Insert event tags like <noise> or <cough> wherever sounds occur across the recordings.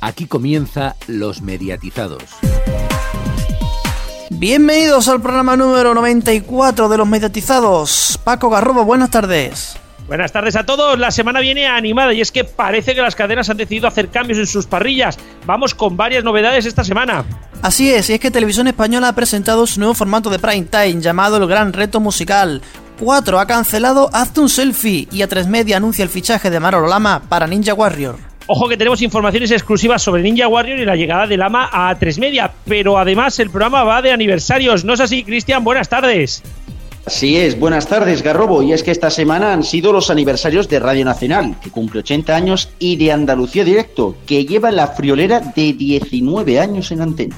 Aquí comienza Los Mediatizados. Bienvenidos al programa número 94 de Los Mediatizados. Paco Garrobo, buenas tardes. Buenas tardes a todos. La semana viene animada y es que parece que las cadenas han decidido hacer cambios en sus parrillas. Vamos con varias novedades esta semana. Así es, y es que Televisión Española ha presentado su nuevo formato de prime time llamado El Gran Reto Musical. 4 ha cancelado Hazte un selfie y A3 Media anuncia el fichaje de Marolo Lama para Ninja Warrior. Ojo que tenemos informaciones exclusivas sobre Ninja Warrior y la llegada de Lama a 3 Media, pero además el programa va de aniversarios. ¿No es así, Cristian? Buenas tardes. Así es, buenas tardes, Garrobo. Y es que esta semana han sido los aniversarios de Radio Nacional, que cumple 80 años, y de Andalucía Directo, que lleva la friolera de 19 años en antena.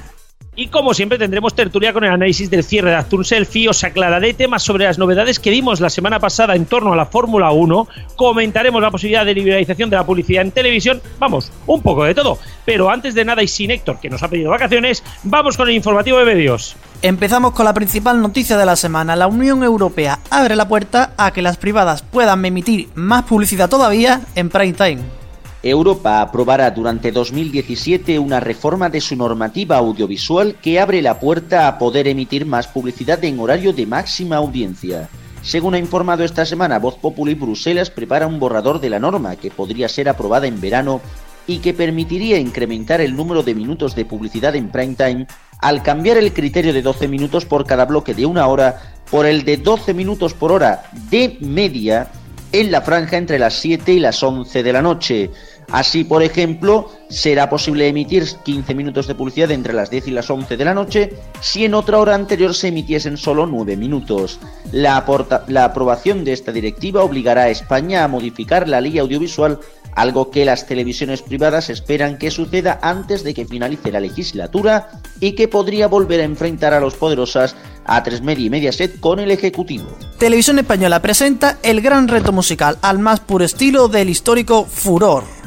Y como siempre tendremos tertulia con el análisis del cierre de Actun Selfie, os aclararé temas sobre las novedades que dimos la semana pasada en torno a la Fórmula 1, comentaremos la posibilidad de liberalización de la publicidad en televisión, vamos, un poco de todo. Pero antes de nada y sin Héctor, que nos ha pedido vacaciones, vamos con el informativo de medios. Empezamos con la principal noticia de la semana. La Unión Europea abre la puerta a que las privadas puedan emitir más publicidad todavía en prime time. Europa aprobará durante 2017 una reforma de su normativa audiovisual que abre la puerta a poder emitir más publicidad en horario de máxima audiencia. Según ha informado esta semana Voz Populi, Bruselas prepara un borrador de la norma que podría ser aprobada en verano y que permitiría incrementar el número de minutos de publicidad en prime time al cambiar el criterio de 12 minutos por cada bloque de una hora por el de 12 minutos por hora de media en la franja entre las 7 y las 11 de la noche. Así, por ejemplo, será posible emitir 15 minutos de publicidad entre las 10 y las 11 de la noche si en otra hora anterior se emitiesen solo 9 minutos. La, aprobación de esta directiva obligará a España a modificar la ley audiovisual, algo que las televisiones privadas esperan que suceda antes de que finalice la legislatura y que podría volver a enfrentar a los poderosas a 3 Media y Mediaset con el Ejecutivo. Televisión Española presenta el gran reto musical al más puro estilo del histórico Furor.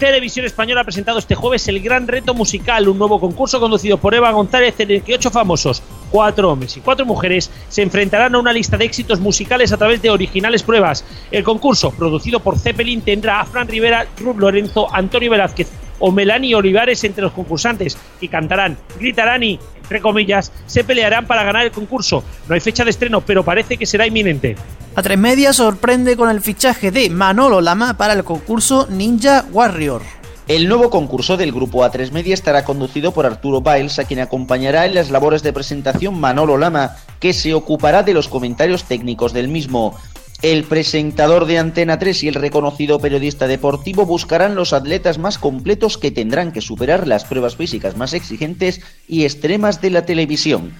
Televisión Española ha presentado este jueves el Gran Reto Musical, un nuevo concurso conducido por Eva González en el que ocho famosos, cuatro hombres y cuatro mujeres, se enfrentarán a una lista de éxitos musicales a través de originales pruebas. El concurso, producido por Zeppelin, tendrá a Fran Rivera, Rub Lorenzo, Antonio Velázquez o Melanie Olivares entre los concursantes y cantarán, gritarán y, entre comillas, se pelearán para ganar el concurso. No hay fecha de estreno, pero parece que será inminente. A tres media sorprende con el fichaje de Manolo Lama para el concurso Ninja Warrior. El nuevo concurso del grupo A3 Media estará conducido por Arturo Biles, a quien acompañará en las labores de presentación Manolo Lama, que se ocupará de los comentarios técnicos del mismo. El presentador de Antena 3 y el reconocido periodista deportivo buscarán los atletas más completos que tendrán que superar las pruebas físicas más exigentes y extremas de la televisión.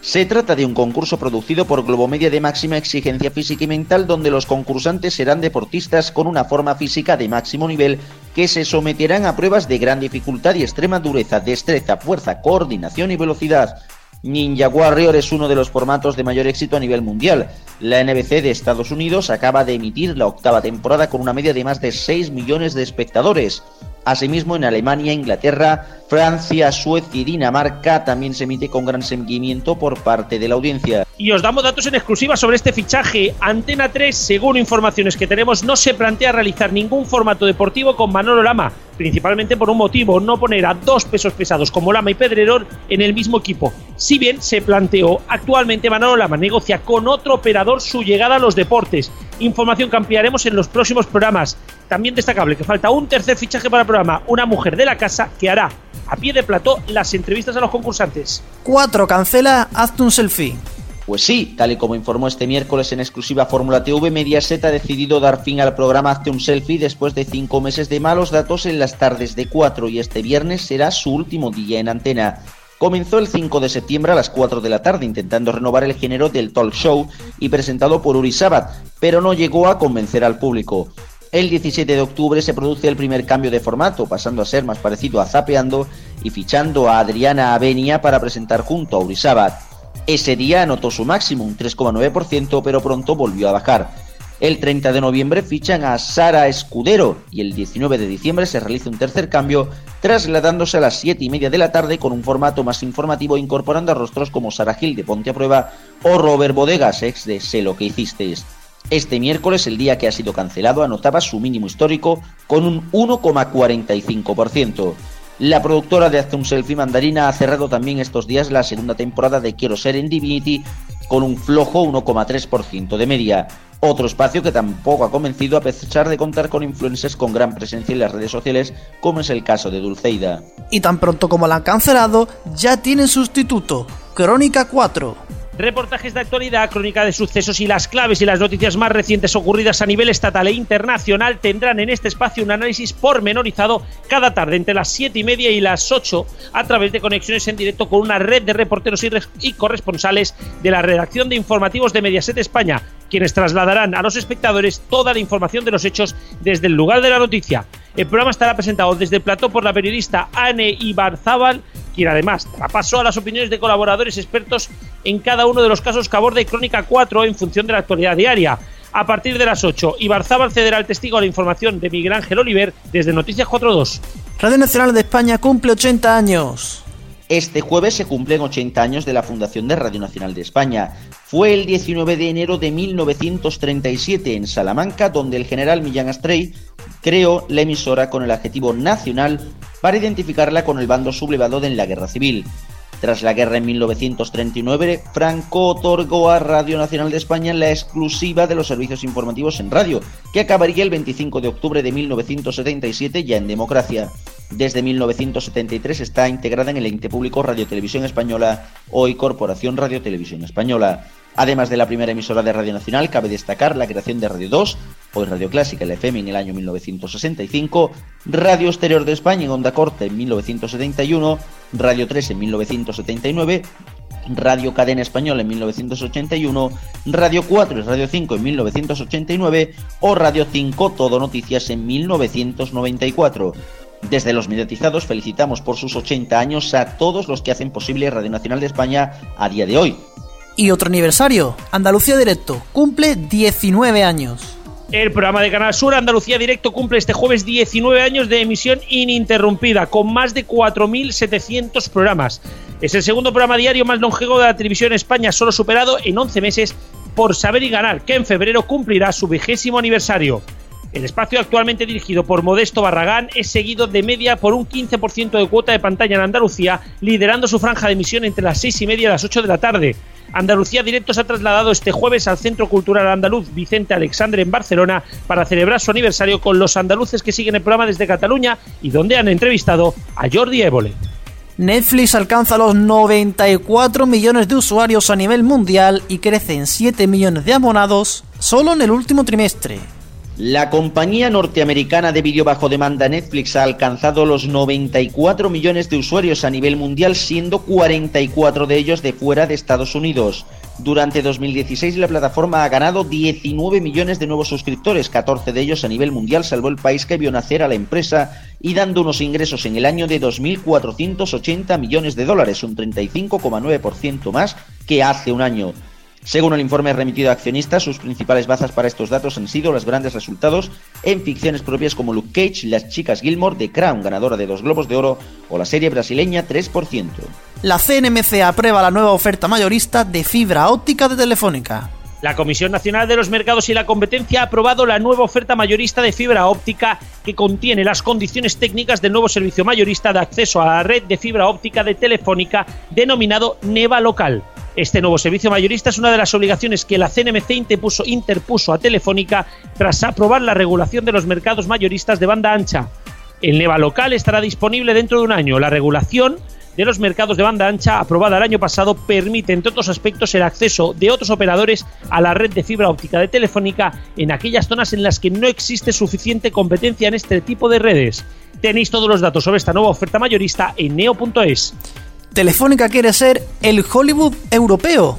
Se trata de un concurso producido por Globomedia de máxima exigencia física y mental donde los concursantes serán deportistas con una forma física de máximo nivel que se someterán a pruebas de gran dificultad y extrema dureza, destreza, fuerza, coordinación y velocidad. Ninja Warrior es uno de los formatos de mayor éxito a nivel mundial. La NBC de Estados Unidos acaba de emitir la octava temporada con una media de más de 6 millones de espectadores. Asimismo, en Alemania, Inglaterra, Francia, Suecia y Dinamarca también se emite con gran seguimiento por parte de la audiencia. Y os damos datos en exclusiva sobre este fichaje. Antena 3, según informaciones que tenemos, no se plantea realizar ningún formato deportivo con Manolo Lama, principalmente por un motivo, no poner a dos pesos pesados como Lama y Pedrerol en el mismo equipo. Si bien se planteó, actualmente Manolo Lama negocia con otro operador su llegada a los deportes. Información que ampliaremos en los próximos programas. También destacable que falta un tercer fichaje para el programa, una mujer de la casa que hará a pie de plató las entrevistas a los concursantes. 4. Cancela Hazte un selfie. Pues sí, tal y como informó este miércoles en exclusiva Fórmula TV, Mediaset ha decidido dar fin al programa Hazte un Selfie después de cinco meses de malos datos en las tardes de 4 y este viernes será su último día en antena. Comenzó el 5 de septiembre a las 4 de la tarde intentando renovar el género del talk show y presentado por Uri Sabat, pero no llegó a convencer al público. El 17 de octubre se produce el primer cambio de formato, pasando a ser más parecido a Zapeando y fichando a Adriana Avenia para presentar junto a Uri Sabat. Ese día anotó su máximo, un 3,9%, pero pronto volvió a bajar. El 30 de noviembre fichan a Sara Escudero y el 19 de diciembre se realiza un tercer cambio, trasladándose a las 7 y media de la tarde con un formato más informativo incorporando a rostros como Sara Gil de Ponte a Prueba o Robert Bodegas, ex de Sé lo que hicisteis. Este miércoles, el día que ha sido cancelado, anotaba su mínimo histórico con un 1,45%. La productora de Hazte un Selfie Mandarina ha cerrado también estos días la segunda temporada de Quiero ser en Divinity con un flojo 1,3% de media. Otro espacio que tampoco ha convencido a pesar de contar con influencers con gran presencia en las redes sociales, como es el caso de Dulceida. Y tan pronto como la han cancelado, ya tienen sustituto, Crónica 4 reportajes de actualidad, crónica de sucesos y las claves y las noticias más recientes ocurridas a nivel estatal e internacional tendrán en este espacio un análisis pormenorizado cada tarde entre las 7 y media y las 8 a través de conexiones en directo con una red de reporteros y, corresponsales de la redacción de informativos de Mediaset España, quienes trasladarán a los espectadores toda la información de los hechos desde el lugar de la noticia. El programa estará presentado desde el plató por la periodista Anne Ibarzábal, quien además trapasó a las opiniones de colaboradores expertos en cada uno de los casos que aborda Crónica 4 en función de la actualidad diaria. A partir de las 8, Ibarzábal cederá el testigo a la información de Miguel Ángel Oliver desde Noticias 42. Radio Nacional de España cumple 80 años. Este jueves se cumplen 80 años de la fundación de Radio Nacional de España. Fue el 19 de enero de 1937 en Salamanca donde el general Millán Astrey creó la emisora con el adjetivo nacional para identificarla con el bando sublevado en la guerra civil. Tras la guerra en 1939, Franco otorgó a Radio Nacional de España la exclusiva de los servicios informativos en radio, que acabaría el 25 de octubre de 1977 ya en democracia. Desde 1973 está integrada en el ente público Radio Televisión Española, hoy Corporación Radio Televisión Española. Además de la primera emisora de Radio Nacional, cabe destacar la creación de Radio 2, hoy Radio Clásica, la FM en el año 1965, Radio Exterior de España en Onda Corta en 1971, Radio 3 en 1979, Radio Cadena Española en 1981, Radio 4 y Radio 5 en 1989 o Radio 5 Todo Noticias en 1994. Desde los mediatizados felicitamos por sus 80 años a todos los que hacen posible Radio Nacional de España a día de hoy. Y otro aniversario, Andalucía Directo, cumple 19 años. El programa de Canal Sur Andalucía Directo cumple este jueves 19 años de emisión ininterrumpida, con más de 4.700 programas. Es el segundo programa diario más longevo de la televisión en España, solo superado en 11 meses por Saber y Ganar, que en febrero cumplirá su vigésimo aniversario. El espacio actualmente dirigido por Modesto Barragán es seguido de media por un 15% de cuota de pantalla en Andalucía, liderando su franja de emisión entre las 6 y media y las 8 de la tarde. Andalucía Directo se ha trasladado este jueves al Centro Cultural Andaluz Vicente Alexandre en Barcelona para celebrar su aniversario con los andaluces que siguen el programa desde Cataluña y donde han entrevistado a Jordi Évole. Netflix alcanza los 94 millones de usuarios a nivel mundial y crece en 7 millones de abonados solo en el último trimestre. La compañía norteamericana de vídeo bajo demanda Netflix ha alcanzado los 94 millones de usuarios a nivel mundial, siendo 44 de ellos de fuera de Estados Unidos. Durante 2016 la plataforma ha ganado 19 millones de nuevos suscriptores, 14 de ellos a nivel mundial, salvo el país que vio nacer a la empresa y dando unos ingresos en el año de 2.480 millones de dólares, un 35,9% más que hace un año. Según el informe remitido a accionistas, sus principales bazas para estos datos han sido los grandes resultados en ficciones propias como Luke Cage, Las chicas Gilmore, The Crown, ganadora de dos Globos de Oro, o la serie brasileña 3%. La CNMC aprueba la nueva oferta mayorista de fibra óptica de Telefónica. La Comisión Nacional de los Mercados y la Competencia ha aprobado la nueva oferta mayorista de fibra óptica que contiene las condiciones técnicas del nuevo servicio mayorista de acceso a la red de fibra óptica de Telefónica denominado NEVA Local. Este nuevo servicio mayorista es una de las obligaciones que la CNMC interpuso, interpuso a Telefónica tras aprobar la regulación de los mercados mayoristas de banda ancha. El NEVA local estará disponible dentro de un año. La regulación de los mercados de banda ancha aprobada el año pasado permite, entre otros aspectos, el acceso de otros operadores a la red de fibra óptica de Telefónica en aquellas zonas en las que no existe suficiente competencia en este tipo de redes. Tenéis todos los datos sobre esta nueva oferta mayorista en neo.es. Telefónica quiere ser el Hollywood europeo.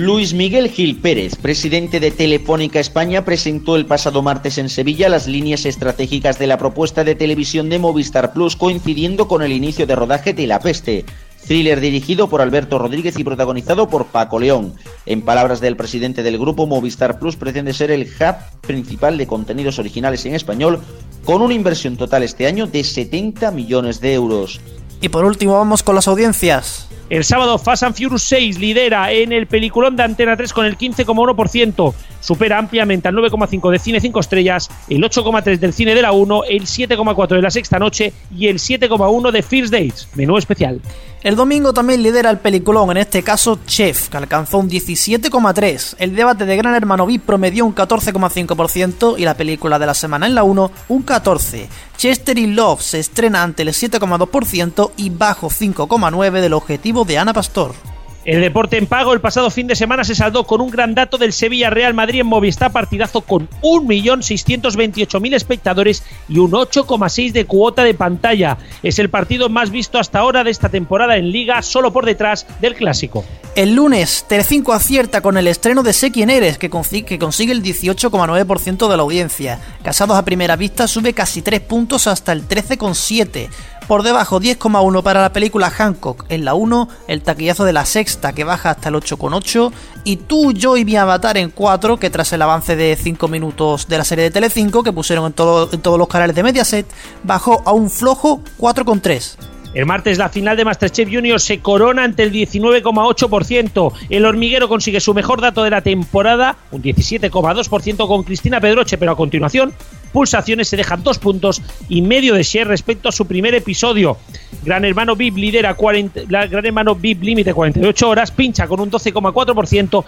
Luis Miguel Gil Pérez, presidente de Telefónica España, presentó el pasado martes en Sevilla las líneas estratégicas de la propuesta de televisión de Movistar Plus, coincidiendo con el inicio de rodaje de La Peste, thriller dirigido por Alberto Rodríguez y protagonizado por Paco León. En palabras del presidente del grupo, Movistar Plus pretende ser el hub principal de contenidos originales en español, con una inversión total este año de 70 millones de euros. Y por último vamos con las audiencias. El sábado Fast and Furious 6 lidera en el peliculón de Antena 3 con el 15,1%. Supera ampliamente al 9,5 de Cine 5 Estrellas, el 8,3 del Cine de la 1, el 7,4 de la Sexta Noche y el 7,1 de First Dates. Menú especial. El domingo también lidera el peliculón, en este caso Chef, que alcanzó un 17,3. El debate de Gran Hermano VIP promedió un 14,5% y la película de la semana en la 1 un 14%. Chester in Love se estrena ante el 7,2% y bajo 5,9% del objetivo de Ana Pastor. El deporte en pago el pasado fin de semana se saldó con un gran dato del Sevilla Real Madrid en Movistar partidazo con 1.628.000 espectadores y un 8,6 de cuota de pantalla. Es el partido más visto hasta ahora de esta temporada en liga, solo por detrás del clásico. El lunes, Telecinco acierta con el estreno de Sé quién eres, que consigue, el 18,9% de la audiencia. Casados a primera vista sube casi 3 puntos hasta el 13,7%. Por debajo 10,1 para la película Hancock en la 1, el taquillazo de la sexta que baja hasta el 8,8 y Tú, yo y mi avatar en 4 que tras el avance de 5 minutos de la serie de Telecinco que pusieron en, en todos los canales de Mediaset bajó a un flojo 4,3. El martes la final de Masterchef Junior se corona ante el 19,8%. El hormiguero consigue su mejor dato de la temporada, un 17,2% con Cristina Pedroche, pero a continuación pulsaciones se dejan dos puntos y medio de share respecto a su primer episodio. Gran Hermano VIP lidera 40, la Gran Hermano VIP límite 48 horas, pincha con un 12,4%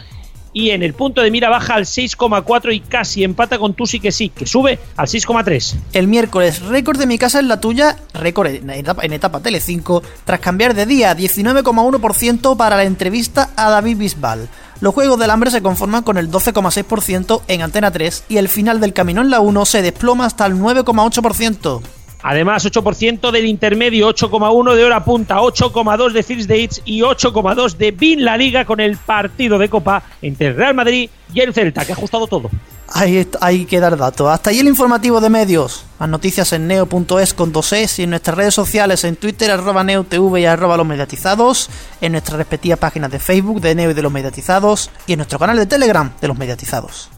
y en el punto de mira baja al 6,4 y casi empata con Tusi que sí, que sube al 6,3. El miércoles, récord de mi casa en la tuya, récord en etapa, en etapa Tele5, tras cambiar de día, 19,1% para la entrevista a David Bisbal. Los Juegos del Hambre se conforman con el 12,6% en Antena 3 y el final del camino en la 1 se desploma hasta el 9,8%. Además, 8% del intermedio, 8,1 de hora punta, 8,2 de First Dates y 8,2 de Bin La Liga con el partido de Copa entre el Real Madrid y el Celta, que ha ajustado todo. Hay, hay que dar datos. Hasta ahí el informativo de medios. Las noticias en neo.es con 2es y en nuestras redes sociales en Twitter, arroba neotv y arroba los mediatizados, en nuestras respectivas páginas de Facebook de Neo y de los mediatizados y en nuestro canal de Telegram de los mediatizados.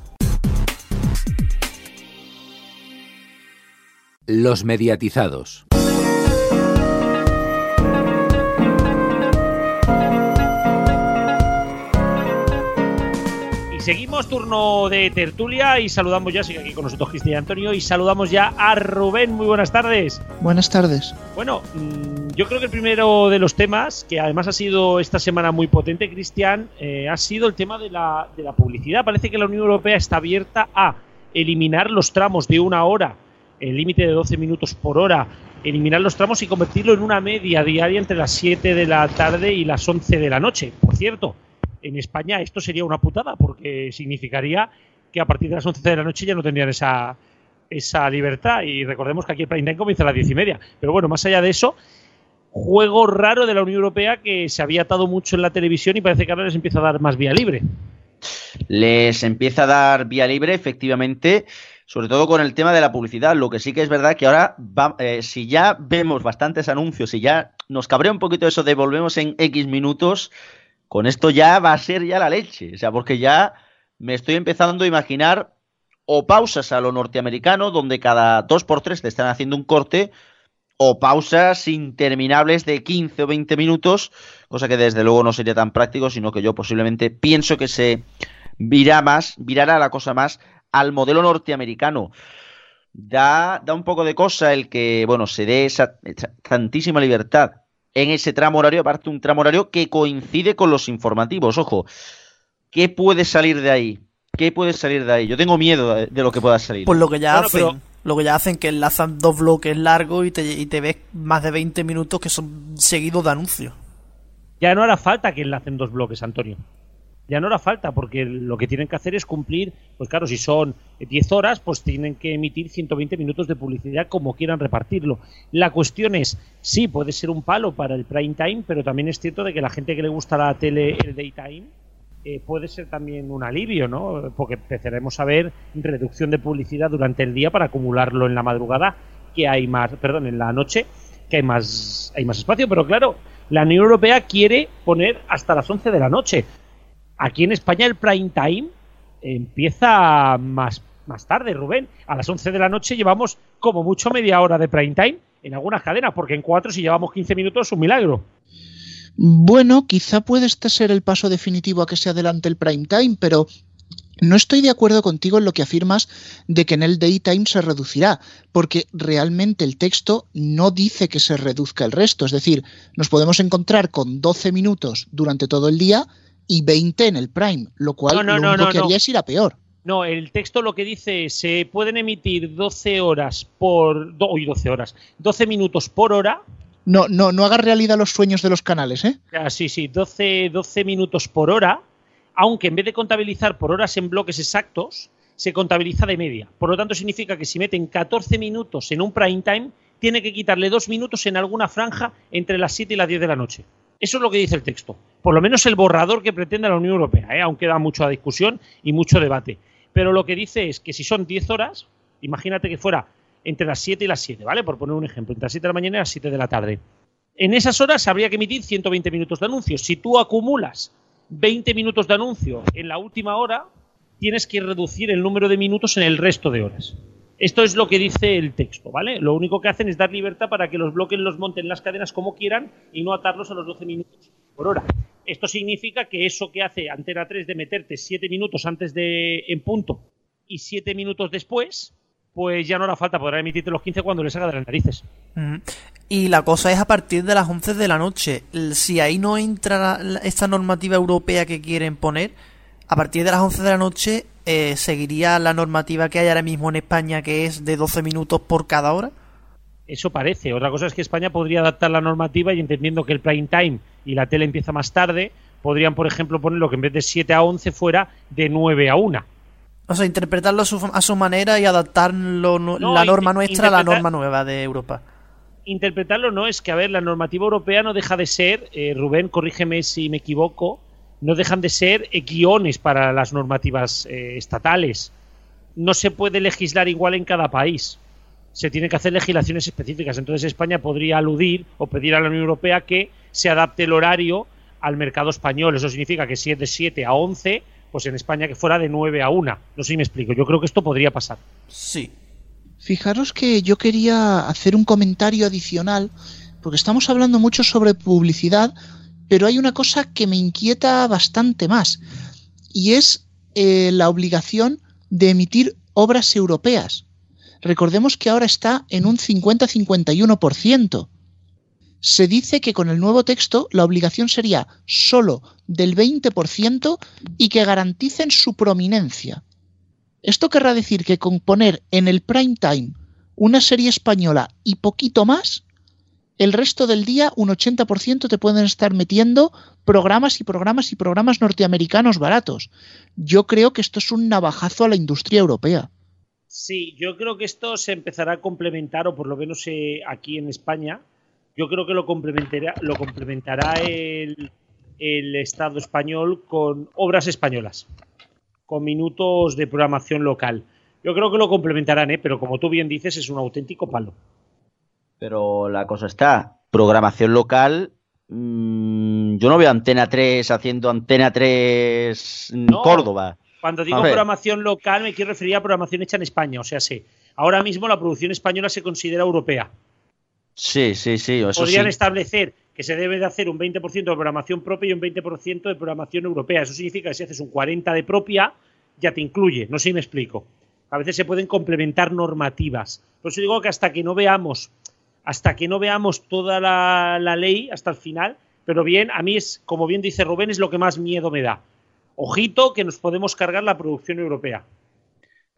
Los mediatizados. seguimos turno de tertulia y saludamos ya, sigue aquí con nosotros Cristian Antonio y saludamos ya a Rubén. Muy buenas tardes. Buenas tardes. Bueno, mm, yo creo que el primero de los temas, que además ha sido esta semana muy potente, Cristian, eh, ha sido el tema de la, de la publicidad. Parece que la Unión Europea está abierta a eliminar los tramos de una hora, el límite de 12 minutos por hora, eliminar los tramos y convertirlo en una media diaria entre las 7 de la tarde y las 11 de la noche. Por cierto, en España esto sería una putada porque significaría que a partir de las 11 de la noche ya no tendrían esa, esa libertad. Y recordemos que aquí el prime time comienza a las 10 y media. Pero bueno, más allá de eso, juego raro de la Unión Europea que se había atado mucho en la televisión y parece que ahora les empieza a dar más vía libre. Les empieza a dar vía libre, efectivamente, sobre todo con el tema de la publicidad. Lo que sí que es verdad que ahora, eh, si ya vemos bastantes anuncios y ya nos cabrea un poquito eso de volvemos en X minutos, con esto ya va a ser ya la leche. O sea, porque ya me estoy empezando a imaginar o pausas a lo norteamericano, donde cada dos por tres te están haciendo un corte, o pausas interminables de 15 o 20 minutos, cosa que desde luego no sería tan práctico, sino que yo posiblemente pienso que se virá más, virará la cosa más al modelo norteamericano. Da, da un poco de cosa el que, bueno, se dé esa tantísima libertad en ese tramo horario, aparte un tramo horario que coincide con los informativos. Ojo, ¿qué puede salir de ahí? ¿Qué puede salir de ahí? Yo tengo miedo de, lo que pueda salir. Pues lo que ya hacen, lo que ya hacen que enlazan dos bloques largos y te, y te ves más de 20 minutos que son seguidos de anuncios. Ya no hará falta que enlacen dos bloques, Antonio ya no hará falta, porque lo que tienen que hacer es cumplir, pues claro, si son 10 horas, pues tienen que emitir 120 minutos de publicidad como quieran repartirlo. La cuestión es, sí, puede ser un palo para el prime time, pero también es cierto de que la gente que le gusta la tele, el daytime, eh, puede ser también un alivio, ¿no? Porque empezaremos a ver reducción de publicidad durante el día para acumularlo en la madrugada, que hay más, perdón, en la noche, que hay más, hay más espacio, pero claro, la Unión Europea quiere poner hasta las 11 de la noche Aquí en España el prime time empieza más, más tarde, Rubén. A las 11 de la noche llevamos como mucho media hora de prime time en algunas cadenas, porque en cuatro si llevamos 15 minutos es un milagro. Bueno, quizá puede este ser el paso definitivo a que se adelante el prime time, pero no estoy de acuerdo contigo en lo que afirmas de que en el daytime se reducirá, porque realmente el texto no dice que se reduzca el resto. Es decir, nos podemos encontrar con 12 minutos durante todo el día y 20 en el prime, lo cual lo único que haría es ir a peor. No, el texto lo que dice es, se pueden emitir 12 horas por... Uy, 12 horas. 12 minutos por hora. No, no, no hagas realidad los sueños de los canales, ¿eh? Ah, sí, sí, 12, 12 minutos por hora, aunque en vez de contabilizar por horas en bloques exactos, se contabiliza de media. Por lo tanto, significa que si meten 14 minutos en un prime time, tiene que quitarle dos minutos en alguna franja entre las 7 y las 10 de la noche. Eso es lo que dice el texto. Por lo menos el borrador que pretende la Unión Europea, ¿eh? aunque da mucha discusión y mucho debate. Pero lo que dice es que si son 10 horas, imagínate que fuera entre las 7 y las 7, ¿vale? Por poner un ejemplo, entre las 7 de la mañana y las 7 de la tarde. En esas horas habría que emitir 120 minutos de anuncios. Si tú acumulas 20 minutos de anuncio en la última hora, tienes que reducir el número de minutos en el resto de horas. Esto es lo que dice el texto, ¿vale? Lo único que hacen es dar libertad para que los bloques los monten las cadenas como quieran y no atarlos a los 12 minutos por hora. Esto significa que eso que hace Antena 3 de meterte 7 minutos antes de en punto y 7 minutos después, pues ya no hará falta, podrá emitirte los 15 cuando les haga de las narices. Y la cosa es a partir de las 11 de la noche. Si ahí no entra esta normativa europea que quieren poner, a partir de las 11 de la noche eh, seguiría la normativa que hay ahora mismo en España, que es de 12 minutos por cada hora. Eso parece. Otra cosa es que España podría adaptar la normativa y entendiendo que el prime time y la tele empieza más tarde, podrían, por ejemplo, ponerlo que en vez de 7 a 11 fuera de 9 a 1. O sea, interpretarlo a su, manera y adaptar la norma nuestra a la norma nueva de Europa. Interpretarlo no es que, a ver, la normativa europea no deja de ser, eh, Rubén, corrígeme si me equivoco, no dejan de ser guiones para las normativas eh, estatales. No se puede legislar igual en cada país se tienen que hacer legislaciones específicas. Entonces España podría aludir o pedir a la Unión Europea que se adapte el horario al mercado español. Eso significa que si es de 7 a 11, pues en España que fuera de 9 a 1. No sé si me explico. Yo creo que esto podría pasar. Sí. Fijaros que yo quería hacer un comentario adicional, porque estamos hablando mucho sobre publicidad, pero hay una cosa que me inquieta bastante más, y es eh, la obligación de emitir obras europeas. Recordemos que ahora está en un 50-51%. Se dice que con el nuevo texto la obligación sería solo del 20% y que garanticen su prominencia. Esto querrá decir que con poner en el prime time una serie española y poquito más, el resto del día un 80% te pueden estar metiendo programas y programas y programas norteamericanos baratos. Yo creo que esto es un navajazo a la industria europea. Sí, yo creo que esto se empezará a complementar, o por lo menos eh, aquí en España, yo creo que lo complementará, lo complementará el, Estado español con obras españolas, con minutos de programación local. Yo creo que lo complementarán, ¿eh? pero como tú bien dices, es un auténtico palo. Pero la cosa está, programación local, mm, yo no veo Antena 3 haciendo Antena 3 en Córdoba. Cuando digo programación local me quiero referir a programación hecha en España. O sea, sí. Ahora mismo la producción española se considera europea. Sí, sí, sí. Podrían establecer que se debe de hacer un 20% de programación propia y un 20% de programación europea. Eso significa que si haces un 40% de propia, ya te incluye. No sé si me explico. A veces se pueden complementar normativas. Por eso digo que hasta que no veamos, hasta que no veamos toda la, ley hasta el final, pero bien, a mí es, como bien dice Rubén, es lo que más miedo me da ojito que nos podemos cargar la producción europea.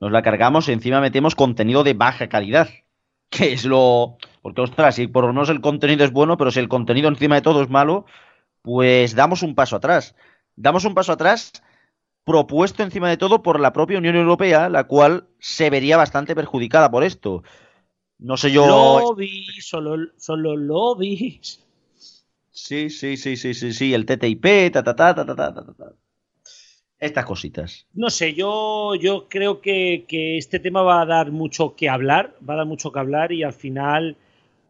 Nos la cargamos y encima metemos contenido de baja calidad. Que es lo. Porque, ostras, si por lo menos el contenido es bueno, pero si el contenido encima de todo es malo, pues damos un paso atrás. Damos un paso atrás propuesto encima de todo por la propia Unión Europea, la cual se vería bastante perjudicada por esto. No sé yo. Lobby, solo, solo lobbies. Sí, sí, sí, sí, sí, sí, el TTIP, ta, ta, ta, ta, ta, ta, ta. Estas cositas. No sé, yo, yo creo que, que, este tema va a dar mucho que hablar, va a dar mucho que hablar y al final,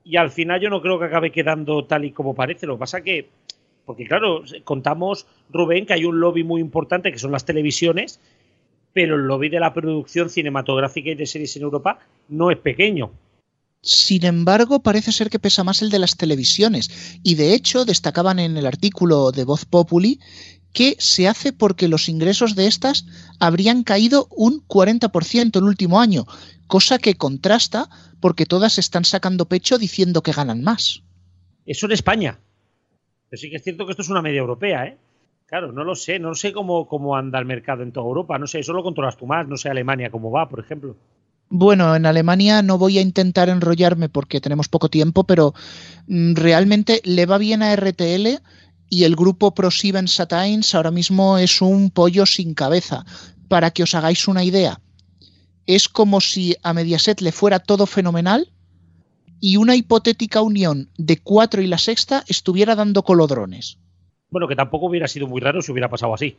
y al final yo no creo que acabe quedando tal y como parece. Lo que pasa que, porque claro, contamos, Rubén, que hay un lobby muy importante que son las televisiones, pero el lobby de la producción cinematográfica y de series en Europa no es pequeño. Sin embargo, parece ser que pesa más el de las televisiones. Y de hecho, destacaban en el artículo de Voz Populi que se hace porque los ingresos de estas habrían caído un 40% el último año, cosa que contrasta porque todas están sacando pecho diciendo que ganan más. Eso en España. Pero sí que es cierto que esto es una media europea, ¿eh? Claro, no lo sé, no sé cómo, cómo anda el mercado en toda Europa, no sé, eso lo controlas tú más, no sé Alemania cómo va, por ejemplo. Bueno, en Alemania no voy a intentar enrollarme porque tenemos poco tiempo, pero mm, realmente le va bien a RTL y el grupo ProSieben Satines ahora mismo es un pollo sin cabeza. Para que os hagáis una idea, es como si a Mediaset le fuera todo fenomenal y una hipotética unión de cuatro y la sexta estuviera dando colodrones. Bueno, que tampoco hubiera sido muy raro si hubiera pasado así.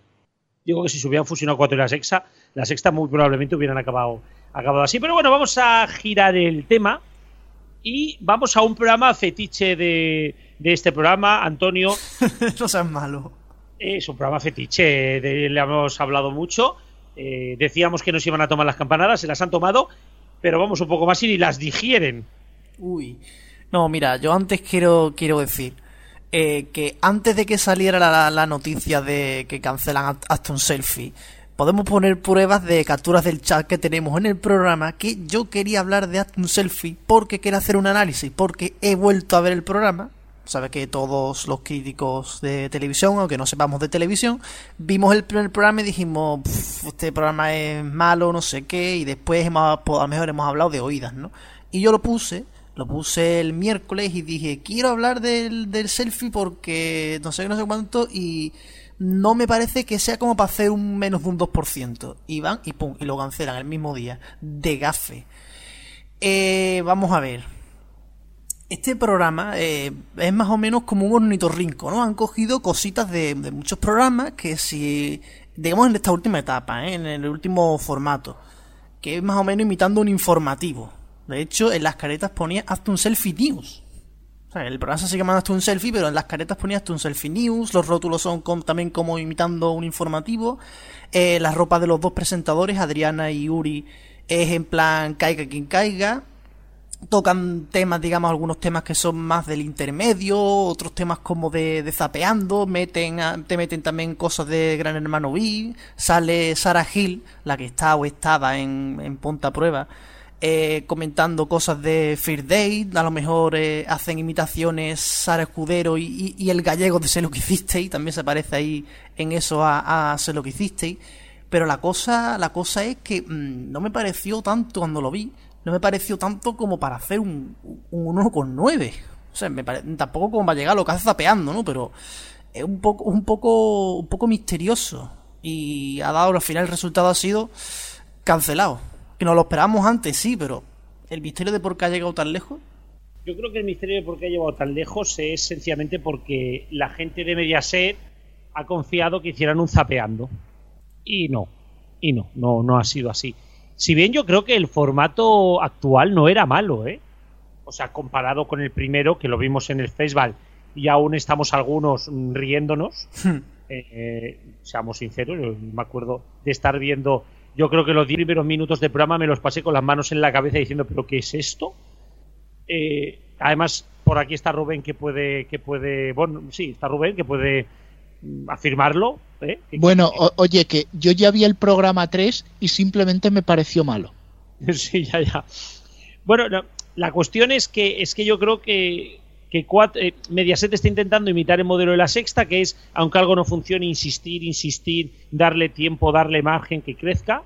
Digo que si se hubieran fusionado cuatro y la sexta, la sexta muy probablemente hubieran acabado, acabado así. Pero bueno, vamos a girar el tema y vamos a un programa fetiche de, de este programa, Antonio. <laughs> no seas malo. Es un programa fetiche, de, le hemos hablado mucho. Eh, decíamos que nos iban a tomar las campanadas, se las han tomado, pero vamos un poco más y las digieren. Uy. No, mira, yo antes quiero, quiero decir eh, que antes de que saliera la, la, noticia de que cancelan Aston Selfie, podemos poner pruebas de capturas del chat que tenemos en el programa que yo quería hablar de Aston Selfie porque quería hacer un análisis, porque he vuelto a ver el programa. Sabes que todos los críticos de televisión, aunque no sepamos de televisión, vimos el primer programa y dijimos, este programa es malo, no sé qué, y después hemos, a lo mejor hemos hablado de oídas, ¿no? Y yo lo puse lo puse el miércoles y dije, quiero hablar del, del selfie porque no sé no sé cuánto y no me parece que sea como para hacer un menos de un 2%. Y van y pum, y lo cancelan el mismo día. De gafe. Eh, vamos a ver. Este programa eh, es más o menos como un ornitorrinco, ¿no? Han cogido cositas de, muchos programas que si, digamos en esta última etapa, ¿eh? en el último formato, que es más o menos imitando un informativo. De hecho, en las caretas ponía hazte un selfie news. El programa se sigue llamando hazte un selfie, pero en las caretas ponía hazte un selfie news. Los rótulos son también como imitando un informativo. Eh, la ropa de los dos presentadores, Adriana y Uri, es en plan caiga quien caiga. Tocan temas, digamos, algunos temas que son más del intermedio, otros temas como de, de zapeando, meten te meten también cosas de Gran Hermano V. Sale Sarah Hill, la que está o estaba en, en Ponta Prueba eh, comentando cosas de Fear Day, a lo mejor eh, hacen imitaciones Sara Escudero y, el gallego de Sé lo que hicisteis, también se parece ahí en eso a, a Sé lo que hicisteis, pero la cosa, la cosa es que mmm, no me pareció tanto cuando lo vi, no me pareció tanto como para hacer un, un 1,9. O sea, tampoco como para llegar lo que hace zapeando, ¿no? Pero es un poco, un poco, un poco misterioso. Y ha dado al final el resultado ha sido cancelado que nos lo esperábamos antes, sí, pero el misterio de por qué ha llegado tan lejos. Yo creo que el misterio de por qué ha llegado tan lejos es sencillamente porque la gente de Mediaset ha confiado que hicieran un zapeando. Y no, y no, no, no ha sido así. Si bien yo creo que el formato actual no era malo, ¿eh? O sea, comparado con el primero, que lo vimos en el festival, y aún estamos algunos riéndonos, eh, seamos sinceros, yo me acuerdo de estar viendo yo creo que los 10 primeros minutos de programa me los pasé con las manos en la cabeza diciendo, ¿pero qué es esto? Eh, además, por aquí está Rubén que puede, que puede, bueno, sí, está Rubén que puede mm, afirmarlo. ¿eh? Bueno, o, oye, que yo ya vi el programa 3 y simplemente me pareció malo. <laughs> sí, ya, ya. Bueno, no, la cuestión es que, es que yo creo que, que cuatro, eh, Mediaset está intentando imitar el modelo de la sexta, que es, aunque algo no funcione, insistir, insistir, darle tiempo, darle margen, que crezca,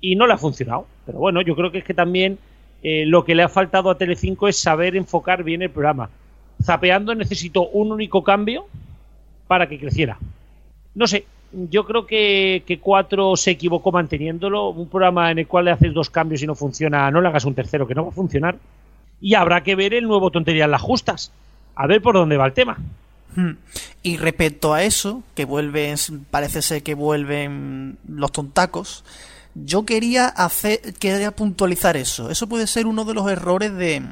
y no le ha funcionado. Pero bueno, yo creo que es que también eh, lo que le ha faltado a Telecinco es saber enfocar bien el programa. Zapeando necesitó un único cambio para que creciera. No sé, yo creo que, que Cuatro se equivocó manteniéndolo. Un programa en el cual le haces dos cambios y no funciona, no le hagas un tercero que no va a funcionar y habrá que ver el nuevo tontería en las justas. A ver por dónde va el tema. Hmm. Y respecto a eso, que vuelven, parece ser que vuelven los tontacos, yo quería hacer, quería puntualizar eso. Eso puede ser uno de los errores de,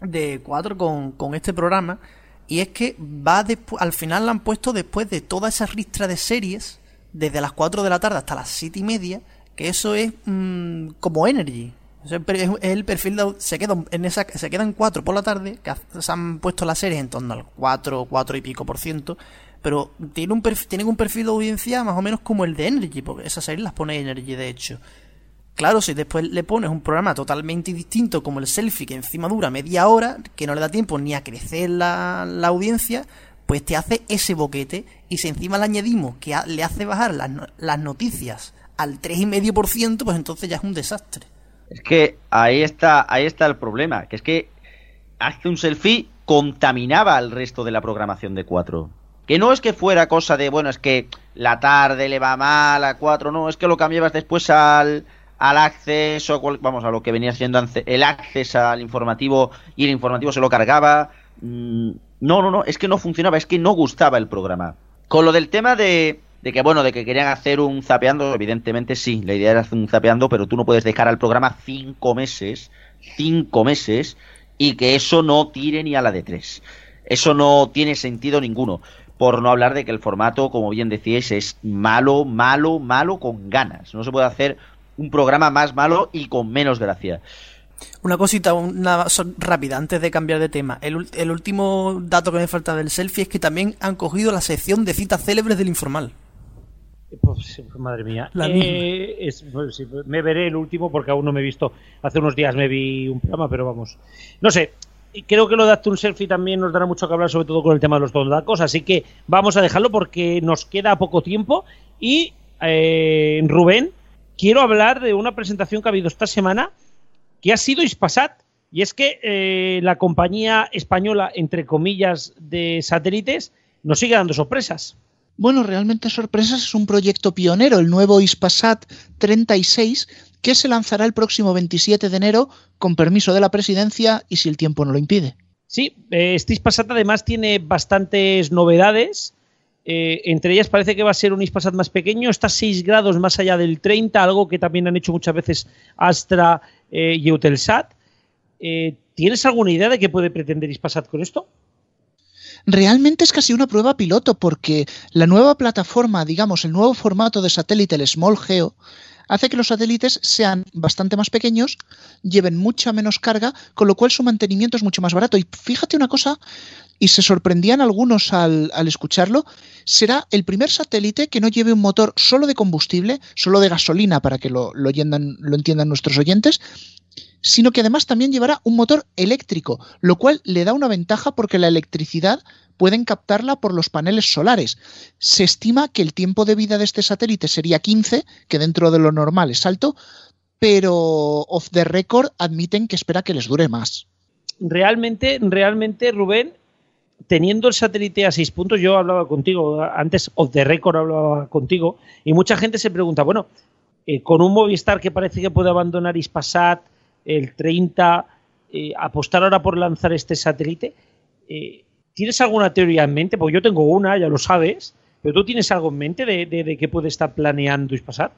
de 4 con, con este programa. Y es que va al final la han puesto después de toda esa ristra de series, desde las 4 de la tarde hasta las 7 y media, que eso es mmm, como Energy. Es el perfil de, se queda en esa se quedan cuatro por la tarde que se han puesto las series en torno al 4, 4 y pico por ciento, pero tienen un perfil, tienen un perfil de audiencia más o menos como el de Energy, porque esas series las pone Energy de hecho. Claro, si después le pones un programa totalmente distinto como el selfie, que encima dura media hora, que no le da tiempo ni a crecer la, audiencia, pues te hace ese boquete. Y si encima le añadimos que le hace bajar las, las noticias al 3,5%, pues entonces ya es un desastre. Es que ahí está, ahí está el problema, que es que hace un selfie contaminaba al resto de la programación de 4. Que no es que fuera cosa de, bueno, es que la tarde le va mal a 4, no, es que lo cambiabas después al, al acceso, vamos, a lo que venía siendo el acceso al informativo y el informativo se lo cargaba. Mm, no, no, no, es que no funcionaba, es que no gustaba el programa. Con lo del tema de, de que, bueno, de que querían hacer un zapeando, evidentemente sí, la idea era hacer un zapeando, pero tú no puedes dejar al programa cinco meses, cinco meses, y que eso no tire ni a la de tres. Eso no tiene sentido ninguno. Por no hablar de que el formato, como bien decíais, es malo, malo, malo con ganas. No se puede hacer un programa más malo y con menos gracia. Una cosita, una rápida, antes de cambiar de tema. El, último dato que me falta del selfie es que también han cogido la sección de citas célebres del informal. Pues, madre mía. Eh, pues, me veré el último porque aún no me he visto. Hace unos días me vi un programa, pero vamos. No sé. Creo que lo de un selfie también nos dará mucho que hablar, sobre todo con el tema de los dondacos. Así que vamos a dejarlo porque nos queda poco tiempo. Y eh, Rubén, quiero hablar de una presentación que ha habido esta semana que ha sido Ispasat. Y es que eh, la compañía española, entre comillas, de satélites, nos sigue dando sorpresas. Bueno, realmente sorpresas es un proyecto pionero, el nuevo Ispasat 36, que se lanzará el próximo 27 de enero con permiso de la presidencia y si el tiempo no lo impide. Sí, eh, este Ispasat además tiene bastantes novedades. Eh, entre ellas parece que va a ser un Ispasat más pequeño, está 6 grados más allá del 30, algo que también han hecho muchas veces Astra eh, y Eutelsat. Eh, ¿Tienes alguna idea de qué puede pretender Ispasat con esto? Realmente es casi una prueba piloto porque la nueva plataforma, digamos, el nuevo formato de satélite, el Small Geo, hace que los satélites sean bastante más pequeños, lleven mucha menos carga, con lo cual su mantenimiento es mucho más barato. Y fíjate una cosa, y se sorprendían algunos al, escucharlo, será el primer satélite que no lleve un motor solo de combustible, solo de gasolina, para que lo, entiendan nuestros oyentes, sino que además también llevará un motor eléctrico, lo cual le da una ventaja porque la electricidad pueden captarla por los paneles solares. Se estima que el tiempo de vida de este satélite sería 15, que dentro de lo normal es alto, pero off the record admiten que espera que les dure más. Realmente, realmente, Rubén, teniendo el satélite a 6 puntos, yo hablaba contigo, antes off the record hablaba contigo, y mucha gente se pregunta, bueno, eh, con un Movistar que parece que puede abandonar Ispasat, el 30, eh, apostar ahora por lanzar este satélite, eh, ¿Tienes alguna teoría en mente? Porque yo tengo una, ya lo sabes, pero ¿tú tienes algo en mente de, de, qué puede estar planeando Ispasat?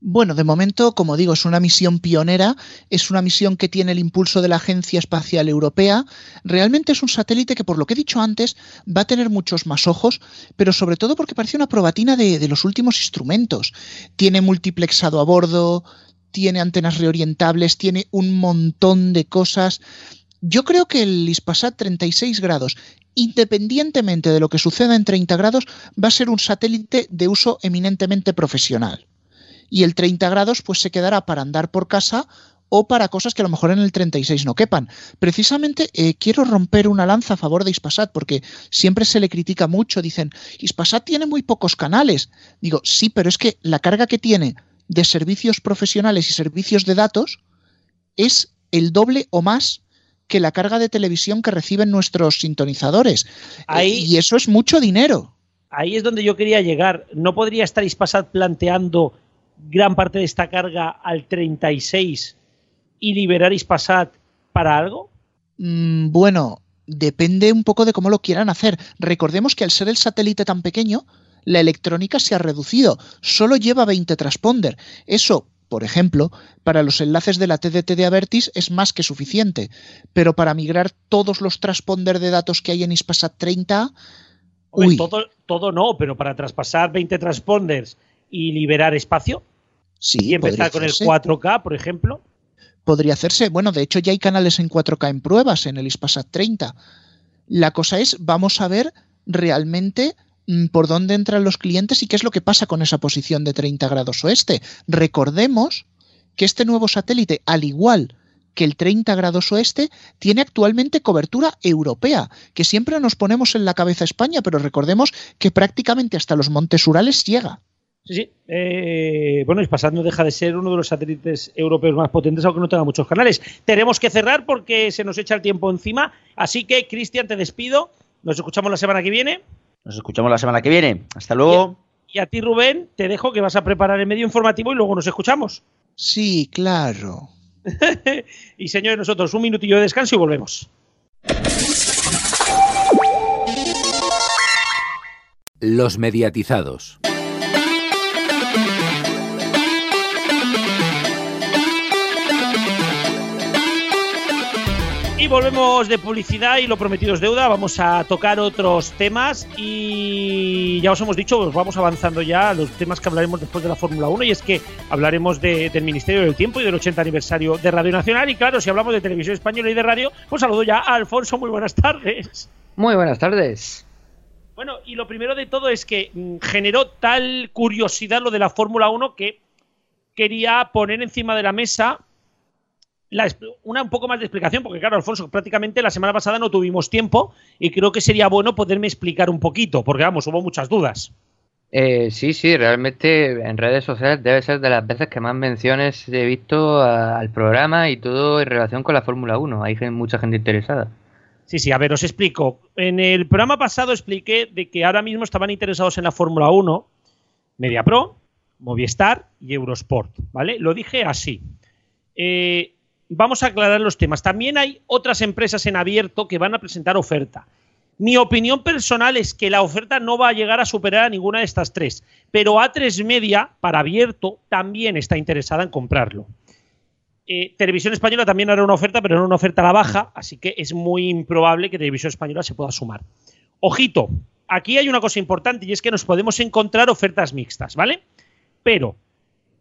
Bueno, de momento, como digo, es una misión pionera, es una misión que tiene el impulso de la Agencia Espacial Europea. Realmente es un satélite que, por lo que he dicho antes, va a tener muchos más ojos, pero sobre todo porque parece una probatina de, de los últimos instrumentos. Tiene multiplexado a bordo, tiene antenas reorientables, tiene un montón de cosas. Yo creo que el Ispasat 36 grados independientemente de lo que suceda en 30 grados, va a ser un satélite de uso eminentemente profesional. Y el 30 grados pues se quedará para andar por casa o para cosas que a lo mejor en el 36 no quepan. Precisamente eh, quiero romper una lanza a favor de Ispasat porque siempre se le critica mucho, dicen, Ispasat tiene muy pocos canales. Digo, sí, pero es que la carga que tiene de servicios profesionales y servicios de datos es el doble o más que la carga de televisión que reciben nuestros sintonizadores. Eh, y eso es mucho dinero. Ahí es donde yo quería llegar. ¿No podría estar Ispasat planteando gran parte de esta carga al 36 y liberar Ispasat para algo? Mm, bueno, depende un poco de cómo lo quieran hacer. Recordemos que al ser el satélite tan pequeño, la electrónica se ha reducido. Solo lleva 20 transponder. Eso por ejemplo, para los enlaces de la TDT de Avertis es más que suficiente, pero para migrar todos los transponder de datos que hay en Ispasat 30, Todo, todo no, pero para traspasar 20 transponders y liberar espacio, sí, y empezar con el 4K, por ejemplo. podría hacerse. Bueno, de hecho ya hay canales en 4K en pruebas en el Ispasat 30. La cosa es, vamos a ver realmente por dónde entran los clientes y qué es lo que pasa con esa posición de 30 grados oeste. Recordemos que este nuevo satélite, al igual que el 30 grados oeste, tiene actualmente cobertura europea, que siempre nos ponemos en la cabeza España, pero recordemos que prácticamente hasta los Montes Urales llega. Sí, sí. Eh, bueno, Ispasat no deja de ser uno de los satélites europeos más potentes, aunque no tenga muchos canales. Tenemos que cerrar porque se nos echa el tiempo encima. Así que, Cristian, te despido. Nos escuchamos la semana que viene. Nos escuchamos la semana que viene. Hasta luego. Y a ti, Rubén, te dejo que vas a preparar el medio informativo y luego nos escuchamos. Sí, claro. <laughs> y señores, nosotros un minutillo de descanso y volvemos. Los mediatizados. Y volvemos de publicidad y lo prometido es deuda. Vamos a tocar otros temas y ya os hemos dicho, pues vamos avanzando ya a los temas que hablaremos después de la Fórmula 1 y es que hablaremos del Ministerio del Tiempo y del 80 aniversario de Radio Nacional y claro, si hablamos de televisión española y de radio, pues saludo ya a Alfonso, muy buenas tardes. Muy buenas tardes. Bueno, y lo primero de todo es que mm, generó tal curiosidad lo de la Fórmula 1 que quería poner encima de la mesa una un poco más de explicación, porque claro, Alfonso, prácticamente la semana pasada no tuvimos tiempo y creo que sería bueno poderme explicar un poquito, porque vamos, hubo muchas dudas. Eh, sí, sí, realmente en redes sociales debe ser de las veces que más menciones he visto al programa y todo en relación con la Fórmula 1. Hay mucha gente interesada. Sí, sí, a ver, os explico. En el programa pasado expliqué de que ahora mismo estaban interesados en la Fórmula 1, MediaPro, Movistar y Eurosport, ¿vale? Lo dije así. Eh, vamos a aclarar los temas. También hay otras empresas en abierto que van a presentar oferta. Mi opinión personal es que la oferta no va a llegar a superar a ninguna de estas tres, pero A3 Media, para abierto, también está interesada en comprarlo. Eh, Televisión Española también hará una oferta, pero no una oferta a la baja, así que es muy improbable que Televisión Española se pueda sumar. Ojito, aquí hay una cosa importante y es que nos podemos encontrar ofertas mixtas, ¿vale? Pero,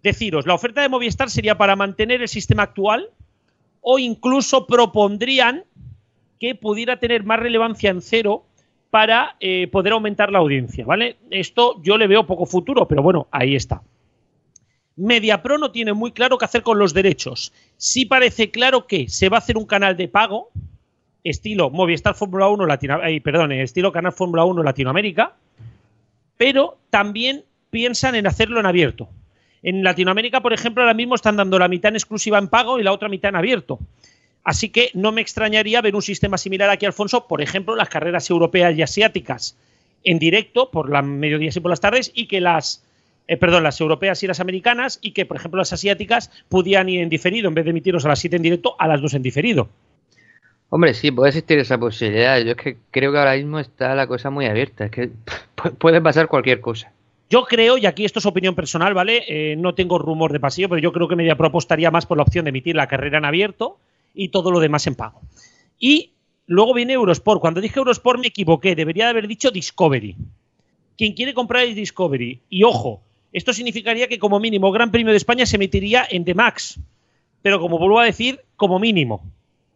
deciros, la oferta de Movistar sería para mantener el sistema actual, o incluso propondrían que pudiera tener más relevancia en cero para eh, poder aumentar la audiencia, ¿vale? Esto yo le veo poco futuro, pero bueno, ahí está. MediaPro no tiene muy claro qué hacer con los derechos. Sí parece claro que se va a hacer un canal de pago, estilo Movistar Fórmula 1 Latino, perdón, estilo Canal Fórmula 1 Latinoamérica, pero también piensan en hacerlo en abierto. En Latinoamérica, por ejemplo, ahora mismo están dando la mitad en exclusiva en pago y la otra mitad en abierto. Así que no me extrañaría ver un sistema similar aquí, Alfonso, por ejemplo, las carreras europeas y asiáticas en directo por las mediodías y por las tardes y que las, eh, perdón, las europeas y las americanas y que, por ejemplo, las asiáticas pudieran ir en diferido, en vez de emitirlos a las 7 en directo, a las 2 en diferido. Hombre, sí, puede existir esa posibilidad. Yo es que creo que ahora mismo está la cosa muy abierta. Es que <laughs> puede pasar cualquier cosa. Yo creo, y aquí esto es opinión personal, ¿vale? Eh, no tengo rumor de pasillo, pero yo creo que Media apostaría más por la opción de emitir la carrera en abierto y todo lo demás en pago. Y luego viene Eurosport. Cuando dije Eurosport me equivoqué, debería de haber dicho Discovery. Quien quiere comprar es Discovery. Y ojo, esto significaría que como mínimo Gran Premio de España se emitiría en The Max. Pero como vuelvo a decir, como mínimo.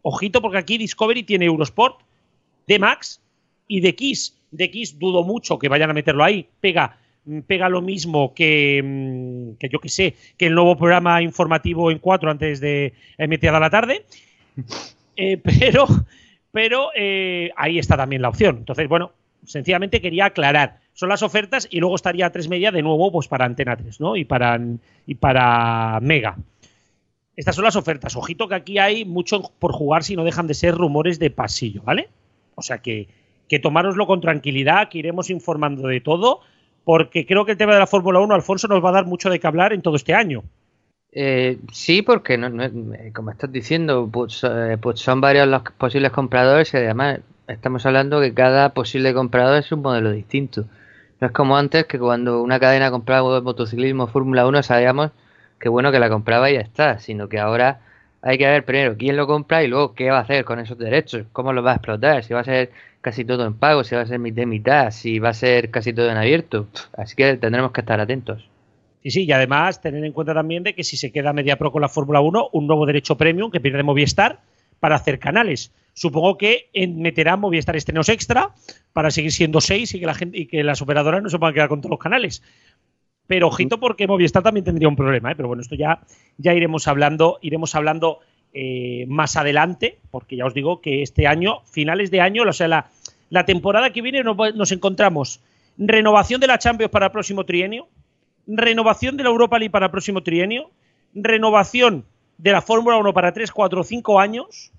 Ojito porque aquí Discovery tiene Eurosport, The Max y The Kiss. The Kiss dudo mucho que vayan a meterlo ahí. Pega pega lo mismo que, mm, que yo que sé, que el nuevo programa informativo en cuatro antes de metida a la tarde. <laughs> Eh, pero pero eh, ahí está también la opción. Entonces, bueno, sencillamente quería aclarar. Son las ofertas y luego estaría a 3 media de nuevo pues para Antena 3, ¿no? Y para, y para Mega. Estas son las ofertas. Ojito que aquí hay mucho por jugar si no dejan de ser rumores de pasillo, ¿vale? O sea que, que tomároslo con tranquilidad, que iremos informando de todo porque creo que el tema de la Fórmula 1, Alfonso, nos va a dar mucho de qué hablar en todo este año. Eh, sí, porque no, eh, como estás diciendo, pues, eh, pues, son varios los posibles compradores y además estamos hablando que cada posible comprador es un modelo distinto. No es como antes que cuando una cadena compraba motociclismo Fórmula 1 sabíamos que bueno que la compraba y ya está, sino que ahora hay que ver primero quién lo compra y luego qué va a hacer con esos derechos, cómo los va a explotar, si va a ser casi todo en pago, si va a ser mitad mitad, si va a ser casi todo en abierto. Así que tendremos que estar atentos. Sí, sí, y además tener en cuenta también de que si se queda Media Pro con la Fórmula 1, un nuevo derecho premium que pierde Movistar para hacer canales. Supongo que meterá Movistar estrenos extra para seguir siendo seis y que la gente y que las operadoras no se puedan quedar con todos los canales. Pero ojito porque Movistar también tendría un problema, ¿eh? pero bueno, esto ya, ya iremos hablando, iremos hablando eh, más adelante, porque ya os digo que este año, finales de año, o sea, la, la temporada que viene nos, nos encontramos renovación de la Champions para el próximo trienio, renovación de la Europa League para el próximo trienio, renovación de la Fórmula 1 para 3, 4, 5 años,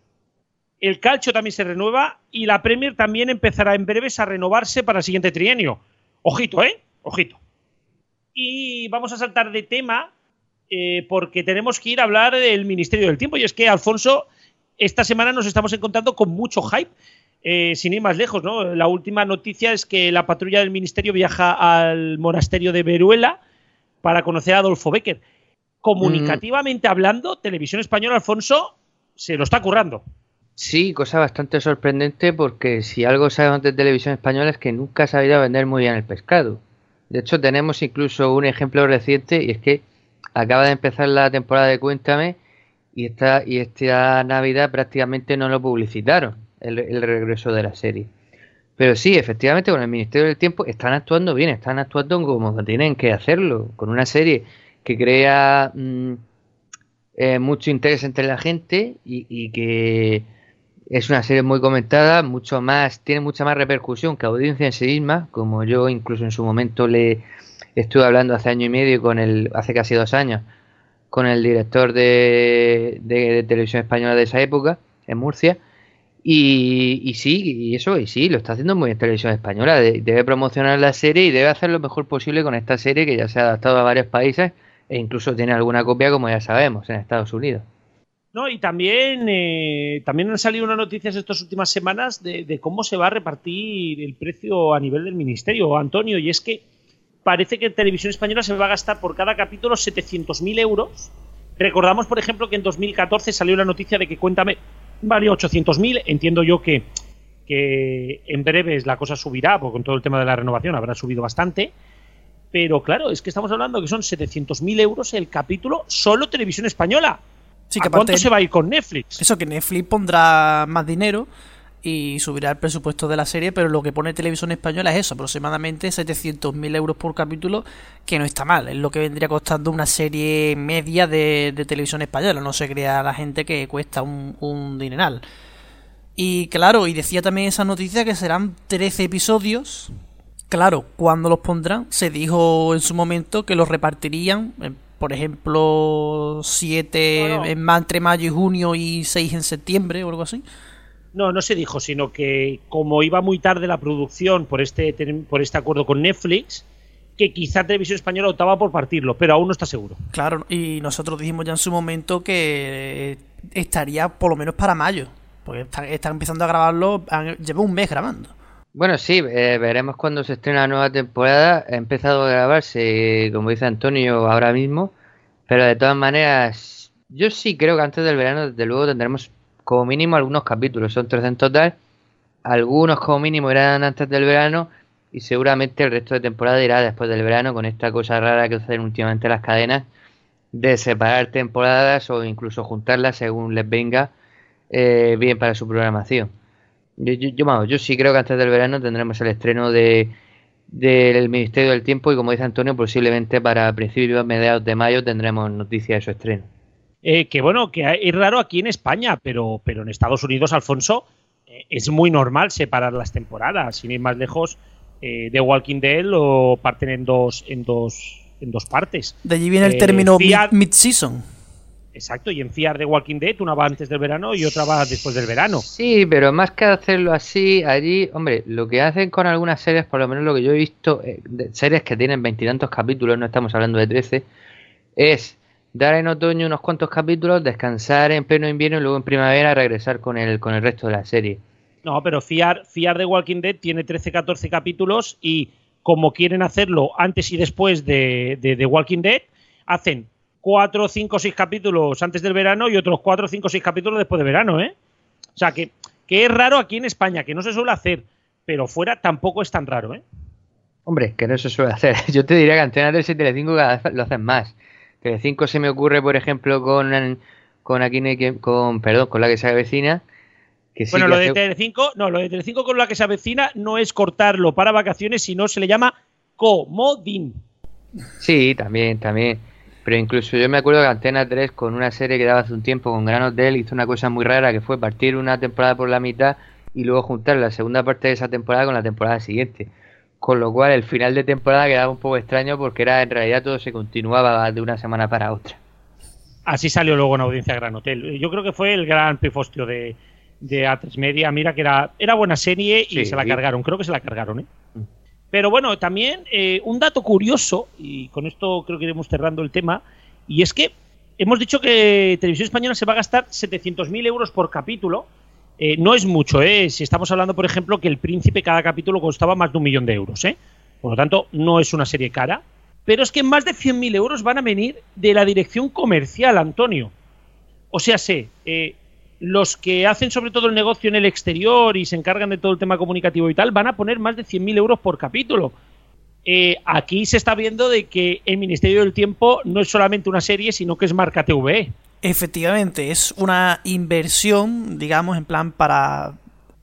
el calcio también se renueva y la Premier también empezará en breves a renovarse para el siguiente trienio. Ojito, ¿eh? Ojito. Y vamos a saltar de tema eh, porque tenemos que ir a hablar del Ministerio del Tiempo. Y es que, Alfonso, esta semana nos estamos encontrando con mucho hype. Eh, sin ir más lejos, ¿no? La última noticia es que la patrulla del Ministerio viaja al monasterio de Veruela para conocer a Adolfo Becker. Comunicativamente hablando, Televisión Española, Alfonso, se lo está currando. Sí, cosa bastante sorprendente porque si algo sabemos de televisión española es que nunca ha sabido vender muy bien el pescado. De hecho, tenemos incluso un ejemplo reciente y es que acaba de empezar la temporada de Cuéntame y esta, y esta Navidad prácticamente no lo publicitaron, el, regreso de la serie. Pero sí, efectivamente, con el Ministerio del Tiempo están actuando bien, están actuando como tienen que hacerlo, con una serie que crea mmm, eh, mucho interés entre la gente y, y, que es una serie muy comentada, mucho más, tiene mucha más repercusión que audiencia en sí misma, como yo incluso en su momento le estuve hablando hace año y medio con el, hace casi dos años, con el director de, televisión española de esa época, en Murcia, y, sí, y eso, y sí, lo está haciendo muy bien Televisión Española. De, debe promocionar la serie y debe hacer lo mejor posible con esta serie que ya se ha adaptado a varios países e incluso tiene alguna copia, como ya sabemos, en Estados Unidos. No, y también, eh, también han salido unas noticias estas últimas semanas de, cómo se va a repartir el precio a nivel del ministerio, Antonio, y es que parece que Televisión Española se va a gastar por cada capítulo 700.000 euros. Recordamos, por ejemplo, que en 2014 salió la noticia de que Cuéntame vale 800.000. Entiendo yo que, que en breves la cosa subirá, porque con todo el tema de la renovación habrá subido bastante. Pero claro, es que estamos hablando que son 700.000 euros el capítulo solo televisión española. Sí, que ¿A cuánto se va a ir con Netflix? Eso que Netflix pondrá más dinero y subirá el presupuesto de la serie, pero lo que pone Televisión Española es eso, aproximadamente 700.000 euros por capítulo, que no está mal, es lo que vendría costando una serie media de, de Televisión Española, no se crea la gente que cuesta un, un dineral. Y claro, y decía también esa noticia que serán 13 episodios. Claro, cuando los pondrán, se dijo en su momento que los repartirían, por ejemplo, 7 no, no. entre mayo y junio y 6 en septiembre o algo así. No, no se dijo, sino que como iba muy tarde la producción por este, por este acuerdo con Netflix, que quizá Televisión Española optaba por partirlo, pero aún no está seguro. Claro, y nosotros dijimos ya en su momento que estaría por lo menos para mayo, porque están, están empezando a grabarlo, han, lleva un mes grabando. Bueno, sí, eh, veremos cuando se estrena la nueva temporada. Ha empezado a grabarse, como dice Antonio, ahora mismo, pero de todas maneras, yo sí creo que antes del verano, desde luego, tendremos como mínimo algunos capítulos, son tres en total. Algunos como mínimo irán antes del verano y seguramente el resto de temporada irá después del verano con esta cosa rara que hacen últimamente las cadenas de separar temporadas o incluso juntarlas según les venga eh, bien para su programación. Yo, yo, yo, sí creo que antes del verano tendremos el estreno de del Ministerio del Tiempo y como dice Antonio posiblemente para principios mediados de mayo tendremos noticias de su estreno. Eh, que bueno, que es raro aquí en España, pero, pero en Estados Unidos, Alfonso, eh, es muy normal separar las temporadas. Sin ir más lejos, eh, The Walking Dead lo parten en dos, en dos, en dos partes. De allí viene el término mid-season. Exacto, y en Fiar de Walking Dead una va antes del verano y otra va después del verano. Sí, pero más que hacerlo así, allí, hombre, lo que hacen con algunas series, por lo menos lo que yo he visto, eh, series que tienen veintitantos capítulos, no estamos hablando de trece, es dar en otoño unos cuantos capítulos, descansar en pleno invierno y luego en primavera regresar con el, con el resto de la serie. No, pero Fiar, Fiar de Walking Dead tiene 13-14 capítulos y como quieren hacerlo antes y después de, de, de Walking Dead, hacen 4, 5, 6 capítulos antes del verano y otros 4, 5, 6 capítulos después de verano, ¿eh? O sea, que, que es raro aquí en España, que no se suele hacer, pero fuera tampoco es tan raro, ¿eh? Hombre, que no se suele hacer. <laughs> Yo te diría que Antena 3 y Telecinco lo hacen más. Telecinco se me ocurre, por ejemplo, con, con aquí con, perdón, con la que se avecina. Que bueno, lo de Telecinco, no, lo de Telecinco con la que se avecina no es cortarlo para vacaciones, sino se le llama comodín. Sí, también, también. Pero incluso yo me acuerdo que Antena 3 con una serie que daba hace un tiempo con Gran Hotel hizo una cosa muy rara que fue partir una temporada por la mitad y luego juntar la segunda parte de esa temporada con la temporada siguiente. Con lo cual el final de temporada quedaba un poco extraño porque era en realidad todo se continuaba de una semana para otra. Así salió luego en audiencia Gran Hotel. Yo creo que fue el gran pifostio de, de A3 Media. Mira que era, era buena serie y se la cargaron. Creo que se la cargaron, ¿eh? Mm. Pero bueno, también eh, un dato curioso, y con esto creo que iremos cerrando el tema, y es que hemos dicho que Televisión Española se va a gastar 700.000 euros por capítulo eh, no es mucho, ¿eh? Si estamos hablando, por ejemplo, que El Príncipe cada capítulo costaba más de un millón de euros, ¿eh? Por lo tanto, no es una serie cara. Pero es que más de 100.000 euros van a venir de la dirección comercial, Antonio. O sea, sé, eh, los que hacen sobre todo el negocio en el exterior y se encargan de todo el tema comunicativo y tal, van a poner más de 100.000 euros por capítulo. Eh, aquí se está viendo de que el Ministerio del Tiempo no es solamente una serie, sino que es marca TV. Efectivamente, es una inversión, digamos, en plan para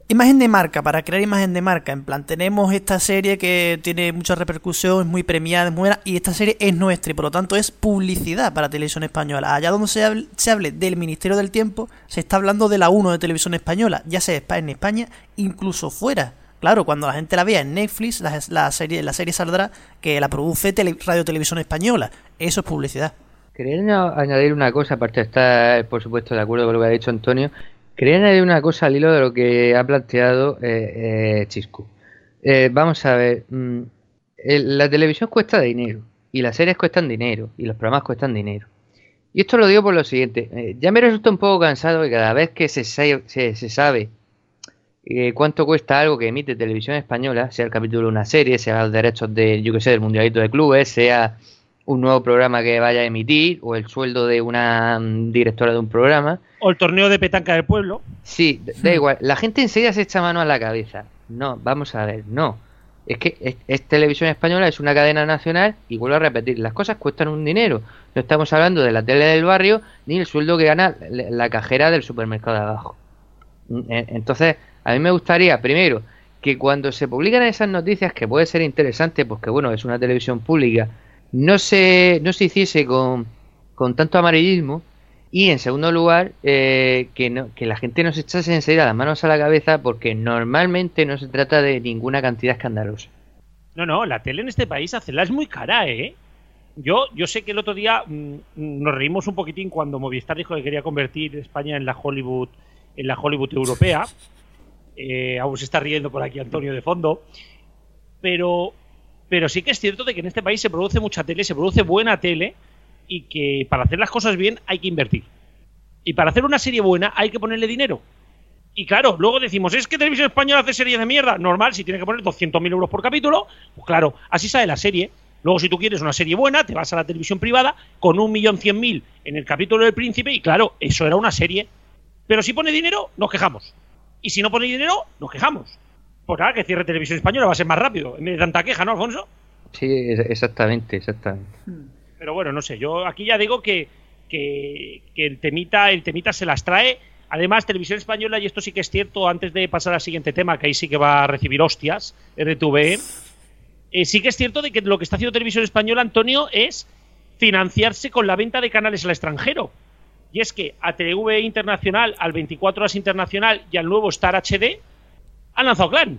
imagen de marca, para crear imagen de marca. En plan, tenemos esta serie que tiene mucha repercusión, es muy premiada, es muy buena, y esta serie es nuestra y por lo tanto es publicidad para Televisión Española. Allá donde se hable, se hable del Ministerio del Tiempo, se está hablando de la 1 de Televisión Española, ya sea en España, incluso fuera. Claro, cuando la gente la vea en Netflix, la, serie, la serie saldrá que la produce Radio Televisión Española. Eso es publicidad. Quería añadir una cosa, aparte de estar, por supuesto, de acuerdo con lo que ha dicho Antonio. Quería añadir una cosa al hilo de lo que ha planteado eh, eh Chiscu. Eh, vamos a ver, mm, la televisión cuesta dinero, y las series cuestan dinero, y los programas cuestan dinero. Y esto lo digo por lo siguiente, eh, ya me resulta un poco cansado que cada vez que se, se, sabe cuánto cuesta algo que emite televisión española, sea el capítulo de una serie, sea los derechos de, yo que sé, del mundialito de clubes, sea un nuevo programa que vaya a emitir o el sueldo de una mm, directora de un programa. O el torneo de petanca del pueblo. Sí, da igual. La gente enseguida se echa mano a la cabeza. No, vamos a ver, no. Es que es, televisión española, es una cadena nacional y vuelvo a repetir, las cosas cuestan un dinero. No estamos hablando de la tele del barrio ni el sueldo que gana la cajera del supermercado de abajo. Mm, entonces, a mí me gustaría, primero, que cuando se publican esas noticias, que puede ser interesante, porque bueno, es una televisión pública, no se, no se hiciese con, tanto amarillismo y en segundo lugar eh, que, no, que la gente no se echase enseguida las manos a la cabeza porque normalmente no se trata de ninguna cantidad escandalosa. No, no, la tele en este país hacerla es muy cara, ¿eh? Yo, yo sé que el otro día mm, nos reímos un poquitín cuando Movistar dijo que quería convertir España en la Hollywood, en la Hollywood europea. Eh, aún se está riendo por aquí Antonio de fondo. Pero pero sí que es cierto de que en este país se produce mucha tele, se produce buena tele y que para hacer las cosas bien hay que invertir. Y para hacer una serie buena hay que ponerle dinero. Y claro, luego decimos, es que Televisión Española hace series de mierda. Normal, si tiene que poner 200.000 euros por capítulo, pues claro, así sale la serie. Luego, si tú quieres una serie buena, te vas a la televisión privada con un millón cien mil en el capítulo del príncipe y claro, eso era una serie. Pero si pone dinero, nos quejamos. Y si no pone dinero, nos quejamos. Pues nada, que cierre televisión española va a ser más rápido. En vez de tanta queja, ¿no, Alfonso? Sí, exactamente, exactamente. Pero bueno, no sé, yo aquí ya digo que, que, el, temita, el temita se las trae. Además, Televisión Española, y esto sí que es cierto, antes de pasar al siguiente tema, que ahí sí que va a recibir hostias, RTV, eh, sí que es cierto de que lo que está haciendo Televisión Española, Antonio, es financiarse con la venta de canales al extranjero. Y es que a TV Internacional, al 24 Horas Internacional y al nuevo Star HD, han lanzado Clan.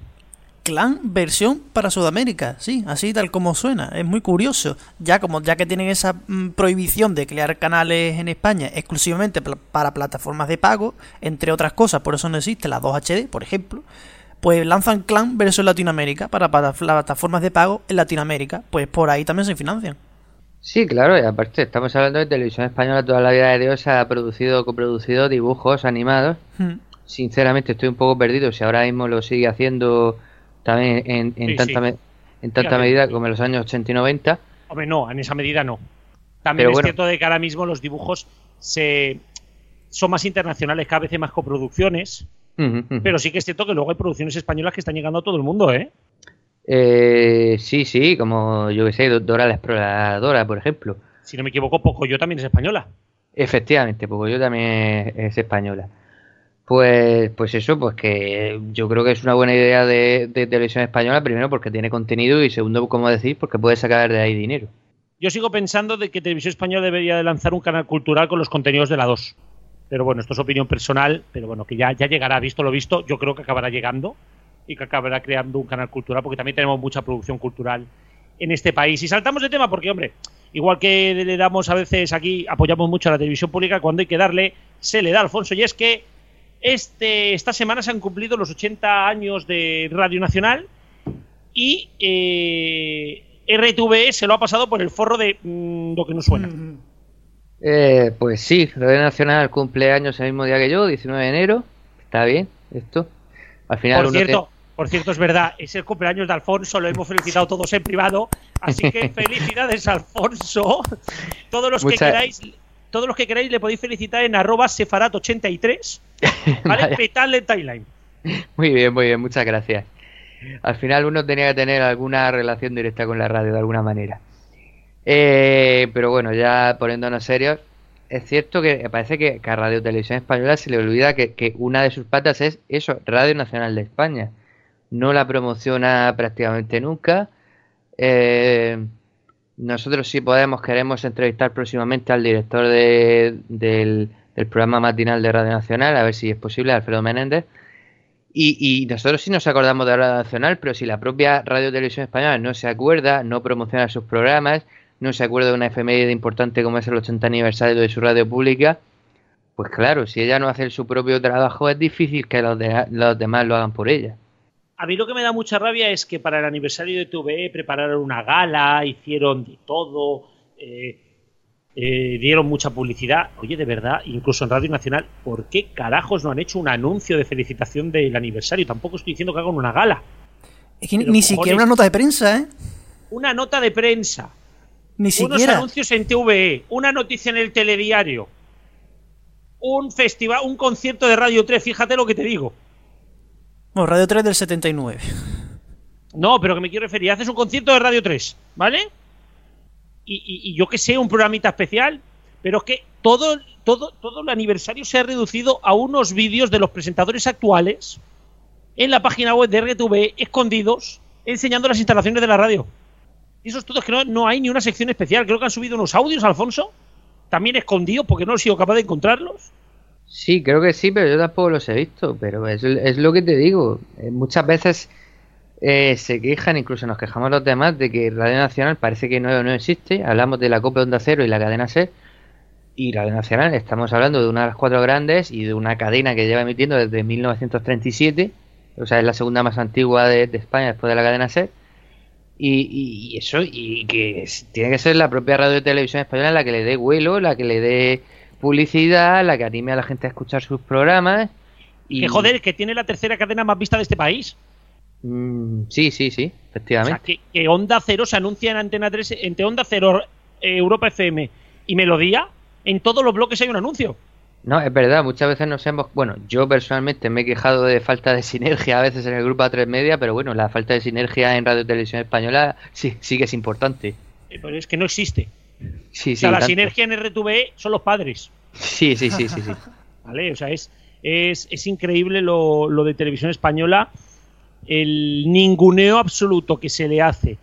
Clan versión para Sudamérica, sí, así tal como suena, es muy curioso. Ya como ya que tienen esa mm, prohibición de crear canales en España exclusivamente para plataformas de pago, entre otras cosas, por eso no existe la 2HD, por ejemplo, pues lanzan Clan versión Latinoamérica para, plataformas de pago en Latinoamérica, pues por ahí también se financian. Sí, claro, y aparte estamos hablando de televisión española toda la vida de Dios ha producido, coproducido dibujos animados. Hmm sinceramente estoy un poco perdido si ahora mismo lo sigue haciendo también en, tanta, en tanta medida como en los años 80 y 90. Hombre, no, en esa medida no. También es cierto de que ahora mismo los dibujos se son más internacionales, cada vez hay más coproducciones, pero sí que es cierto que luego hay producciones españolas que están llegando a todo el mundo, ¿eh? Eh, sí, sí, como yo que sé, Dora la Exploradora, por ejemplo. Si no me equivoco, Poco yo también es española. Efectivamente, Poco yo también es, española. Pues, pues eso, pues que yo creo que es una buena idea de, televisión española, primero porque tiene contenido y segundo, como decís, porque puede sacar de ahí dinero. Yo sigo pensando de que Televisión Española debería de lanzar un canal cultural con los contenidos de la 2. Pero bueno, esto es opinión personal, pero bueno, que ya, ya llegará, visto lo visto, yo creo que acabará llegando y que acabará creando un canal cultural, porque también tenemos mucha producción cultural en este país. Y saltamos de tema porque, hombre, igual que le damos a veces aquí, apoyamos mucho a la televisión pública, cuando hay que darle, se le da, Alfonso, y es que este, esta semana se han cumplido los 80 años de Radio Nacional y eh, RTV se lo ha pasado por el forro de mm, lo que no suena. Eh, pues sí, Radio Nacional cumple años el mismo día que yo, 19 de enero. Está bien, esto. Al final por cierto, por cierto, es verdad, es el cumpleaños de Alfonso, lo hemos felicitado todos en privado. Así que <laughs> felicidades, Alfonso. Todos los que queráis, todos los que queráis le podéis felicitar en arroba sefarat83. <laughs> ¿Vale? Petale timeline. Muy bien, muy bien, muchas gracias. Al final uno tenía que tener alguna relación directa con la radio de alguna manera. Eh, pero bueno, ya poniéndonos serios, es cierto que parece que, a Radio Televisión Española se le olvida que, una de sus patas es eso, Radio Nacional de España. No la promociona prácticamente nunca. Eh, nosotros si podemos queremos entrevistar próximamente al director del, del, programa matinal de Radio Nacional, a ver si es posible, Alfredo Menéndez. Y, nosotros sí nos acordamos de Radio Nacional, pero si la propia Radio Televisión Española no se acuerda, no promociona sus programas, no se acuerda de una efeméride importante como es el 80 aniversario de su radio pública, pues claro, si ella no hace su propio trabajo es difícil que los, los demás lo hagan por ella. A mí lo que me da mucha rabia es que para el aniversario de TVE prepararon una gala, hicieron de todo, eh, eh, dieron mucha publicidad. Oye, de verdad, incluso en Radio Nacional, ¿por qué carajos no han hecho un anuncio de felicitación del aniversario? Tampoco estoy diciendo que hagan una gala. Es que ni siquiera una nota de prensa, ¿eh? Una nota de prensa. Ni siquiera. Unos anuncios en TVE, una noticia en el telediario, un festival, un concierto de Radio 3, fíjate lo que te digo. Bueno, Radio 3 del 79. No, pero que me quiero referir, haces un concierto de Radio 3, ¿vale? Y, yo que sé, un programita especial, pero es que todo, todo, todo el aniversario se ha reducido a unos vídeos de los presentadores actuales en la página web de RTV escondidos enseñando las instalaciones de la radio. Y esos todos que no, no hay ni una sección especial. Creo que han subido unos audios, Alfonso, también escondidos porque no he sido capaz de encontrarlos. Sí, creo que sí, pero yo tampoco los he visto. Pero es, lo que te digo. Eh, muchas veces eh, se quejan, incluso nos quejamos los demás, de que Radio Nacional parece que no, no existe. Hablamos de la Copa Onda Cero y la cadena SER. Y Radio Nacional, estamos hablando de una de las cuatro grandes y de una cadena que lleva emitiendo desde 1937. O sea, es la segunda más antigua de, España después de la cadena SER y, eso, y que tiene que ser la propia radio y televisión española la que le dé vuelo, la que le dé publicidad, la que anime a la gente a escuchar sus programas. Y... Que joder, que tiene la tercera cadena más vista de este país. Mm, sí, sí, sí, efectivamente. que, Onda Cero se anuncia en Antena 3, entre Onda Cero, eh, Europa FM y Melodía, en todos los bloques hay un anuncio. No, es verdad, muchas veces nos hemos... Bueno, yo personalmente me he quejado de falta de sinergia a veces en el grupo A3 Media, pero bueno, la falta de sinergia en Radio Televisión Española sí, sí que es importante. Eh, pero es que no existe. Sí, sí, o sea, la sinergia en RTV son los padres. Sí, sí, sí, sí. sí. <laughs> ¿Vale? O sea, es, es, es increíble lo, lo de Televisión Española, el ninguneo absoluto que se le hace.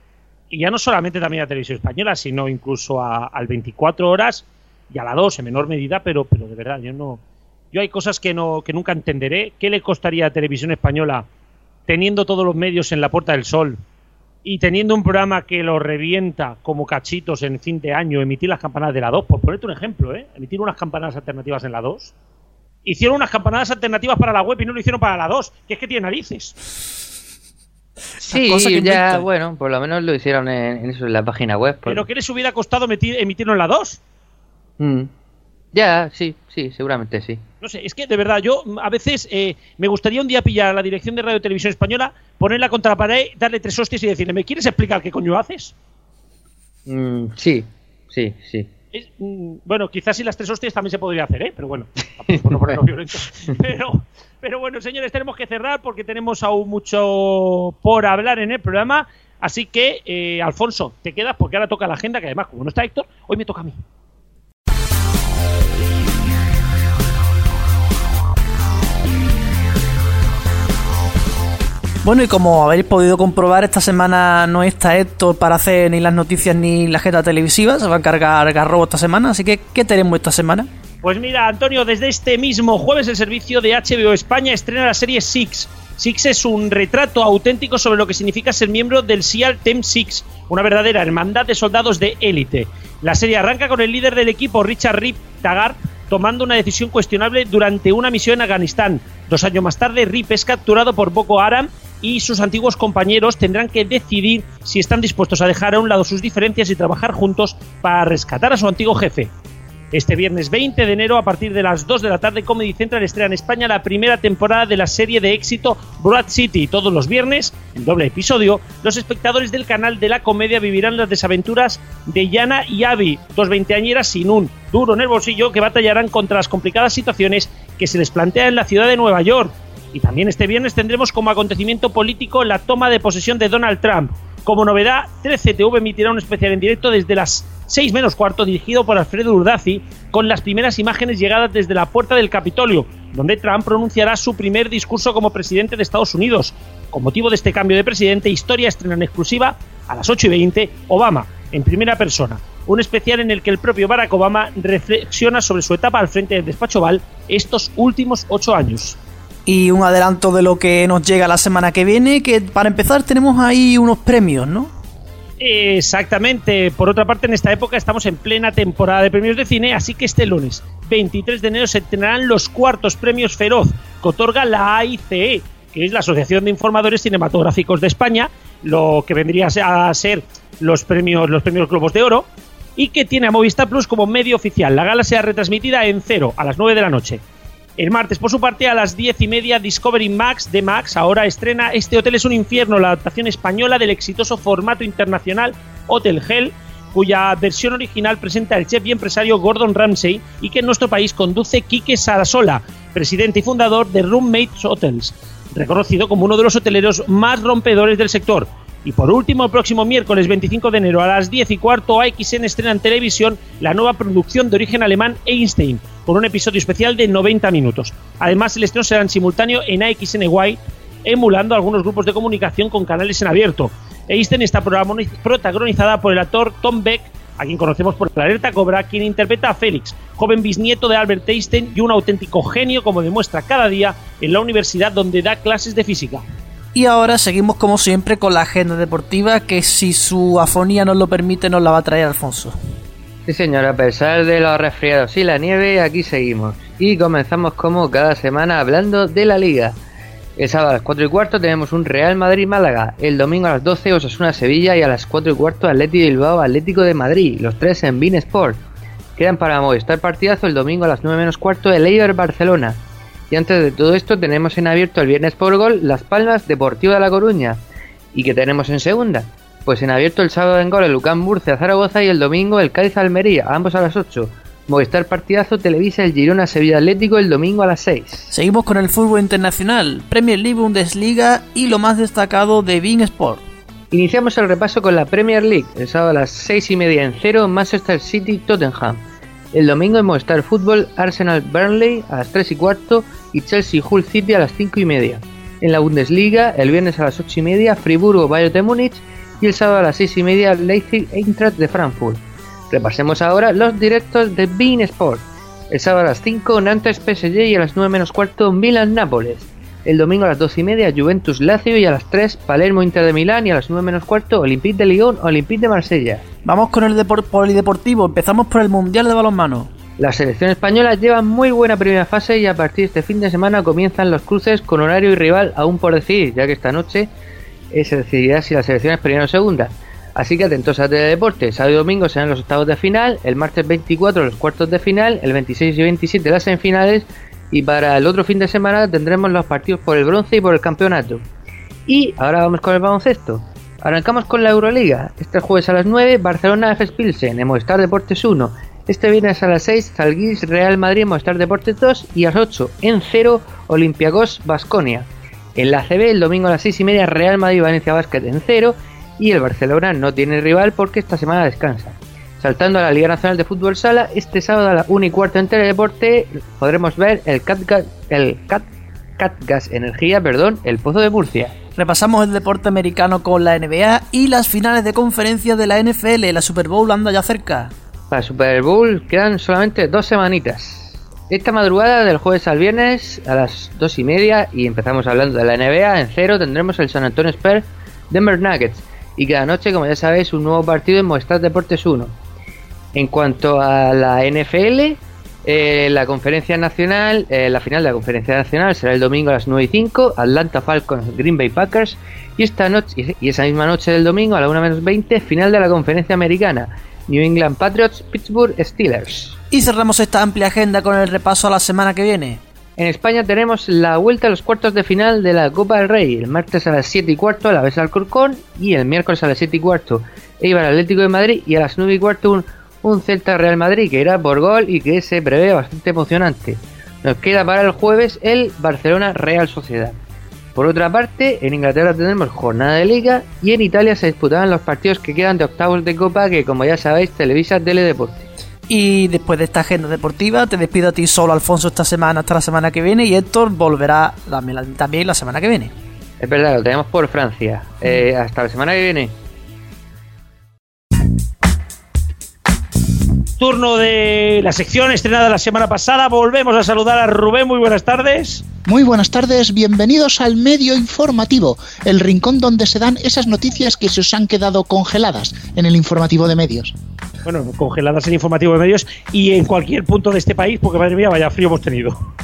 Y ya no solamente también a Televisión Española, sino incluso a, al 24 horas y a la 2 en menor medida, pero, pero de verdad, yo no. Yo hay cosas que, no, que nunca entenderé. ¿Qué le costaría a Televisión Española teniendo todos los medios en la Puerta del Sol y teniendo un programa que lo revienta como cachitos en fin de año, emitir las campanadas de la 2? Por ponerte un ejemplo, ¿eh? Emitir unas campanadas alternativas en la 2. Hicieron unas campanadas alternativas para la web y no lo hicieron para la 2, que es que tiene narices. Sí, ya, bueno, por lo menos lo hicieron en, eso, en la página web. ¿Pero qué les hubiera costado emitirlo en la 2? Mm. Ya, sí, sí, seguramente sí. No sé, es que de verdad, yo a veces eh, me gustaría un día pillar a la dirección de Radio Televisión Española, ponerla contra la pared, darle tres hostias y decirle, ¿me quieres explicar qué coño haces? Mm, sí, sí, sí. mm, bueno, quizás si las tres hostias también se podría hacer, ¿eh? Pero bueno, no <laughs> Pero, pero bueno, señores, tenemos que cerrar porque tenemos aún mucho por hablar en el programa. Así que, eh, Alfonso, te quedas porque ahora toca la agenda, que además, como no está Héctor, hoy me toca a mí. Bueno, y como habéis podido comprobar, esta semana no está Héctor para hacer ni las noticias ni la agenda televisiva, se va a encargar Garrobo esta semana, así que ¿qué tenemos esta semana? Pues mira, Antonio, desde este mismo jueves el servicio de HBO España estrena la serie Six. Six es un retrato auténtico sobre lo que significa ser miembro del SEAL Team Six, una verdadera hermandad de soldados de élite. La serie arranca con el líder del equipo, Richard Rip Taggart, tomando una decisión cuestionable durante una misión en Afganistán. Dos años más tarde, Rip es capturado por Boko Haram y sus antiguos compañeros tendrán que decidir si están dispuestos a dejar a un lado sus diferencias y trabajar juntos para rescatar a su antiguo jefe. Este viernes 20 de enero, a partir de las 2 de la tarde, Comedy Central estrena en España la primera temporada de la serie de éxito Broad City. Todos los viernes, en doble episodio, los espectadores del canal de la comedia vivirán las desaventuras de Yana y Abby, dos veinteañeras sin un duro en el bolsillo que batallarán contra las complicadas situaciones que se les plantea en la ciudad de Nueva York y también este viernes tendremos como acontecimiento político la toma de posesión de Donald Trump. Como novedad, 13TV emitirá un especial en directo desde las 6 menos cuarto dirigido por Alfredo Urdazi con las primeras imágenes llegadas desde la puerta del Capitolio, donde Trump pronunciará su primer discurso como presidente de Estados Unidos. Con motivo de este cambio de presidente, Historia estrena en exclusiva a las 8 y 20 Obama, en primera persona. Un especial en el que el propio Barack Obama reflexiona sobre su etapa al frente del despacho Val estos últimos ocho años y un adelanto de lo que nos llega la semana que viene, que para empezar tenemos ahí unos premios, ¿no? Exactamente. Por otra parte, en esta época estamos en plena temporada de premios de cine, así que este lunes 23 de enero se tendrán los cuartos premios Feroz, que otorga la AICE, que es la Asociación de Informadores Cinematográficos de España, lo que vendría a ser los premios, los premios Globos de Oro, y que tiene a Movistar Plus como medio oficial. La gala será retransmitida en cero a las 9 de la noche. El martes, por su parte, a las diez y media, Discovery Max de Max ahora estrena Este Hotel es un infierno, la adaptación española del exitoso formato internacional Hotel Hell, cuya versión original presenta el chef y empresario Gordon Ramsay y que en nuestro país conduce Quique Sarasola, presidente y fundador de Roommates Hotels, reconocido como uno de los hoteleros más rompedores del sector. Y por último, el próximo miércoles 25 de enero a las 10 y cuarto, AXN estrena en televisión la nueva producción de origen alemán Einstein, con un episodio especial de 90 minutos. Además, el estreno será en simultáneo en AXNY, emulando algunos grupos de comunicación con canales en abierto. Einstein está protagonizada por el actor Tom Beck, a quien conocemos por la alerta Cobra, quien interpreta a Félix, joven bisnieto de Albert Einstein y un auténtico genio como demuestra cada día en la universidad donde da clases de física. Y ahora seguimos como siempre con la agenda deportiva que si su afonía nos lo permite nos la va a traer Alfonso. Sí señor, a pesar de los resfriados y la nieve, aquí seguimos. Y comenzamos como cada semana hablando de la liga. El sábado a las 4 y cuarto tenemos un Real Madrid-Málaga, el domingo a las 12 Osasuna-Sevilla y a las 4 y cuarto Atlético Bilbao Atlético de Madrid, los tres en Bean Sport. Quedan para Movistar partidazo el domingo a las 9 menos cuarto el Eibar Barcelona. Y antes de todo esto tenemos en abierto el viernes por gol Las Palmas Deportivo de La Coruña. ¿Y que tenemos en segunda? Pues en abierto el sábado en gol el Lucán Murcia Zaragoza y el domingo el Cádiz Almería, ambos a las 8. Movistar Partidazo televisa el Girona Sevilla Atlético el domingo a las 6. Seguimos con el fútbol internacional, Premier League, Bundesliga y lo más destacado de Bean Sport. Iniciamos el repaso con la Premier League, el sábado a las 6 y media en cero Manchester City Tottenham. El domingo en Movistar Fútbol, Arsenal Burnley a las 3 y cuarto y Chelsea Hull City a las 5 y media. En la Bundesliga, el viernes a las 8 y media, Friburgo Bayern de Múnich y el sábado a las 6 y media, Leipzig Eintracht de Frankfurt. Repasemos ahora los directos de Bean Sport. El sábado a las 5, Nantes PSG y a las 9 menos cuarto, Milan Nápoles. El domingo a las 2 y media, Juventus Lazio y a las 3, Palermo Inter de Milán y a las 9 menos cuarto, Olympique de Lyon, Olympique de Marsella. Vamos con el polideportivo, empezamos por el Mundial de Balonmano. La selección española lleva muy buena primera fase y a partir de este fin de semana comienzan los cruces con horario y rival aún por decidir, ya que esta noche se decidirá si la selección es primera o segunda. Así que atentos a Teledeporte, sábado y domingo serán los octavos de final, el martes 24 los cuartos de final, el 26 y 27 las semifinales y para el otro fin de semana tendremos los partidos por el bronce y por el campeonato. Y ahora vamos con el baloncesto. Arrancamos con la Euroliga. Este jueves a las 9, Barcelona F Pilsen, en Movistar Deportes 1. Este viernes a las 6, Zalguis Real Madrid Mostrar Deportes 2 y a las 8 en 0 Olympiacos Basconia. En la CB el domingo a las 6 y media Real Madrid Valencia Basket en 0 y el Barcelona no tiene rival porque esta semana descansa. Saltando a la Liga Nacional de Fútbol Sala, este sábado a la 1 y cuarto en Teledeporte podremos ver el Catgas, el Cat, Catgas Energía, perdón, el Pozo de Murcia. Repasamos el deporte americano con la NBA y las finales de conferencia de la NFL. La Super Bowl anda ya cerca. Para el Super Bowl quedan solamente dos semanitas. Esta madrugada del jueves al viernes a las dos y media y empezamos hablando de la NBA en cero tendremos el San Antonio Spurs Denver Nuggets y cada noche como ya sabéis un nuevo partido en Movistar Deportes 1. En cuanto a la NFL, eh, la conferencia nacional, eh, la final de la conferencia nacional será el domingo a las 9 y 5, Atlanta Falcons, Green Bay Packers, y esta noche y esa misma noche del domingo a la 1 menos 20, final de la conferencia americana, New England Patriots, Pittsburgh Steelers. Y cerramos esta amplia agenda con el repaso a la semana que viene. En España tenemos la vuelta a los cuartos de final de la Copa del Rey, el martes a las 7 y cuarto a la vez al Corcón y el miércoles a las 7 y cuarto Eibar Atlético de Madrid y a las 9 y cuarto un un Celta Real Madrid que irá por gol y que se prevé bastante emocionante. Nos queda para el jueves el Barcelona Real Sociedad. Por otra parte, en Inglaterra tenemos jornada de liga y en Italia se disputarán los partidos que quedan de octavos de copa que como ya sabéis televisa Teledeporte. Y después de esta agenda deportiva, te despido a ti solo, Alfonso, esta semana, hasta la semana que viene, y Héctor volverá también la semana que viene. Es verdad, lo tenemos por Francia. Eh, hasta la semana que viene. Turno de la sección estrenada la semana pasada. Volvemos a saludar a Rubén. Muy buenas tardes. Muy buenas tardes, bienvenidos al medio informativo, el rincón donde se dan esas noticias que se os han quedado congeladas en el informativo de medios. Bueno, congeladas en el informativo de medios y en cualquier punto de este país, porque madre mía, vaya frío hemos tenido.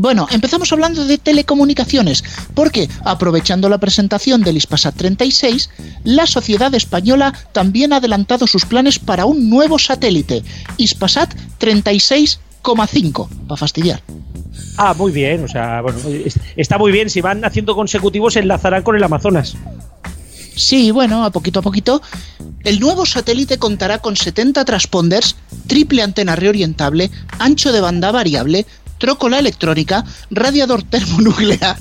Bueno, empezamos hablando de telecomunicaciones, porque aprovechando la presentación del ISPASAT 36, la sociedad española también ha adelantado sus planes para un nuevo satélite, ISPASAT 36,5, para fastidiar. Ah, muy bien, o sea, bueno, está muy bien, si van haciendo consecutivos enlazarán con el Amazonas. Sí, bueno, a poquito a poquito. El nuevo satélite contará con 70 transponders, triple antena reorientable, ancho de banda variable, trócola electrónica, radiador termonuclear,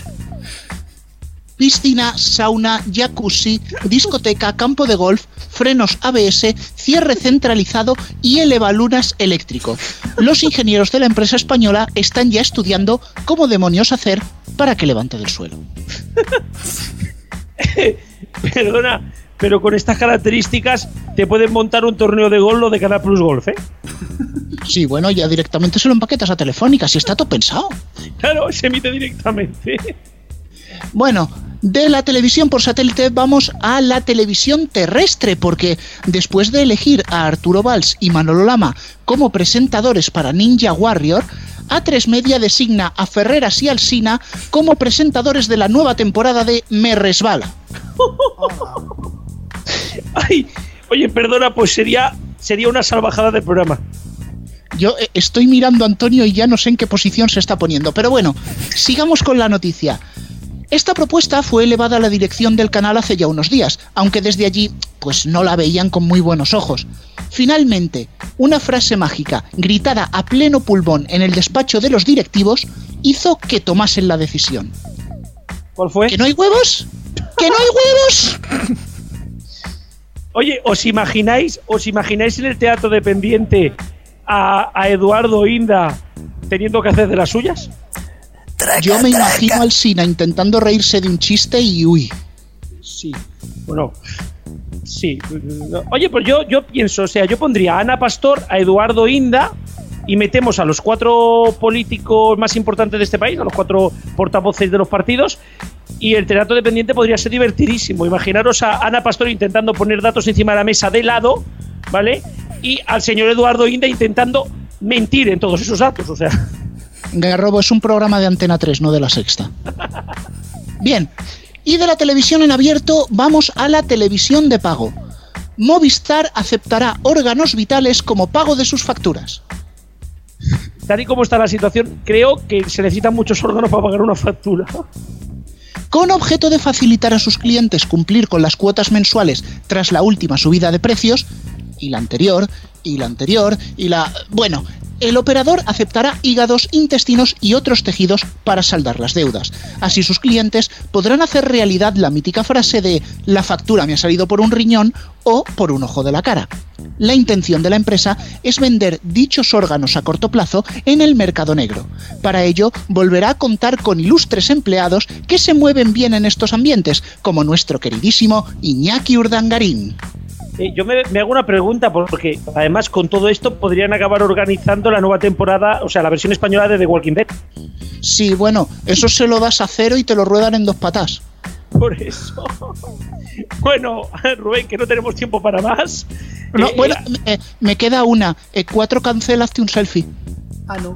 piscina, sauna, jacuzzi, discoteca, campo de golf, frenos ABS, cierre centralizado y elevalunas eléctrico. Los ingenieros de la empresa española están ya estudiando cómo demonios hacer para que levante del suelo. <laughs> Perdona, pero con estas características te pueden montar un torneo de golf lo de cada Plus Golf, ¿eh? Sí, bueno, ya directamente se lo empaquetas a Telefónica, si está todo pensado. Claro, se emite directamente. Bueno, de la televisión por satélite vamos a la televisión terrestre, porque después de elegir a Arturo Valls y Manolo Lama como presentadores para Ninja Warrior, A3 Media designa a Ferreras y Alsina como presentadores de la nueva temporada de Me Resbala. Ay, oye, perdona, pues sería, sería una salvajada de programa. Yo eh, estoy mirando a Antonio y ya no sé en qué posición se está poniendo. Pero bueno, sigamos con la noticia. Esta propuesta fue elevada a la dirección del canal hace ya unos días, aunque desde allí pues no la veían con muy buenos ojos. Finalmente, una frase mágica, gritada a pleno pulmón en el despacho de los directivos, hizo que tomasen la decisión. ¿Cuál fue? ¿Que no hay huevos? ¿Que no hay huevos? Oye, ¿os imagináis, os imagináis en el teatro dependiente a, a Eduardo Inda teniendo que hacer de las suyas? Yo me imagino al Sina intentando reírse de un chiste y uy. Sí, bueno, sí. Oye, pues yo, yo pienso, o sea, yo pondría a Ana Pastor, a Eduardo Inda y metemos a los cuatro políticos más importantes de este país, a los cuatro portavoces de los partidos, y el teatro dependiente podría ser divertidísimo. Imaginaros a Ana Pastor intentando poner datos encima de la mesa de lado, ¿vale? Y al señor Eduardo Inda intentando mentir en todos esos datos, o sea. Garrobo es un programa de Antena 3, no de la Sexta. Bien, y de la televisión en abierto vamos a la televisión de pago. Movistar aceptará órganos vitales como pago de sus facturas. Tal y como está la situación, creo que se necesitan muchos órganos para pagar una factura. Con objeto de facilitar a sus clientes cumplir con las cuotas mensuales tras la última subida de precios, y la anterior, y la anterior y la... Bueno, el operador aceptará hígados, intestinos y otros tejidos para saldar las deudas. Así sus clientes podrán hacer realidad la mítica frase de la factura me ha salido por un riñón o por un ojo de la cara. La intención de la empresa es vender dichos órganos a corto plazo en el mercado negro. Para ello, volverá a contar con ilustres empleados que se mueven bien en estos ambientes, como nuestro queridísimo Iñaki Urdangarín. Eh, yo me, hago una pregunta, porque además con todo esto podrían acabar organizando la nueva temporada, o sea, la versión española de The Walking Dead. Sí, bueno, eso se lo das a cero y te lo ruedan en dos patas. Por eso. Bueno, Rubén, que no tenemos tiempo para más. No, eh, bueno, eh, me queda una. cuatro cancelaste un selfie. Ah, no.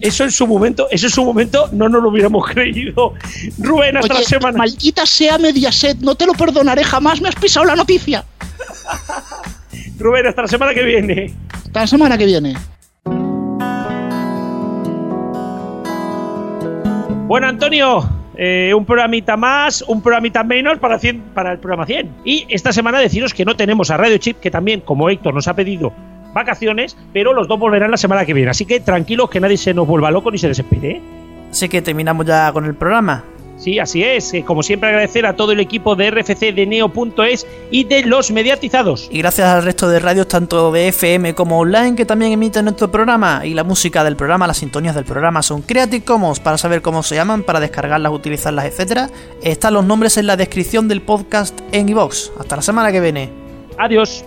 eso en su momento, eso en su momento no nos lo hubiéramos creído. Rubén, hasta la semana. Maldita sea Mediaset, no te lo perdonaré jamás, me has pisado la noticia. <laughs> Rubén, hasta la semana que viene. Hasta la semana que viene. Bueno, Antonio, eh, un programita más, un programita menos para, para el programa 100. Y esta semana deciros que no tenemos a Radio Chip, que también, como Héctor nos ha pedido vacaciones, pero los dos volverán la semana que viene. Así que tranquilos, que nadie se nos vuelva loco ni se desespere. ¿eh? Así que terminamos ya con el programa. Sí, así es. Eh, como siempre, agradecer a todo el equipo de RFC de Neo.es y de los mediatizados. Y gracias al resto de radios, tanto de FM como online, que también emiten nuestro programa. Y la música del programa, las sintonías del programa son Creative Commons. Para saber cómo se llaman, para descargarlas, utilizarlas, etcétera, están los nombres en la descripción del podcast en iVox. Hasta la semana que viene. Adiós.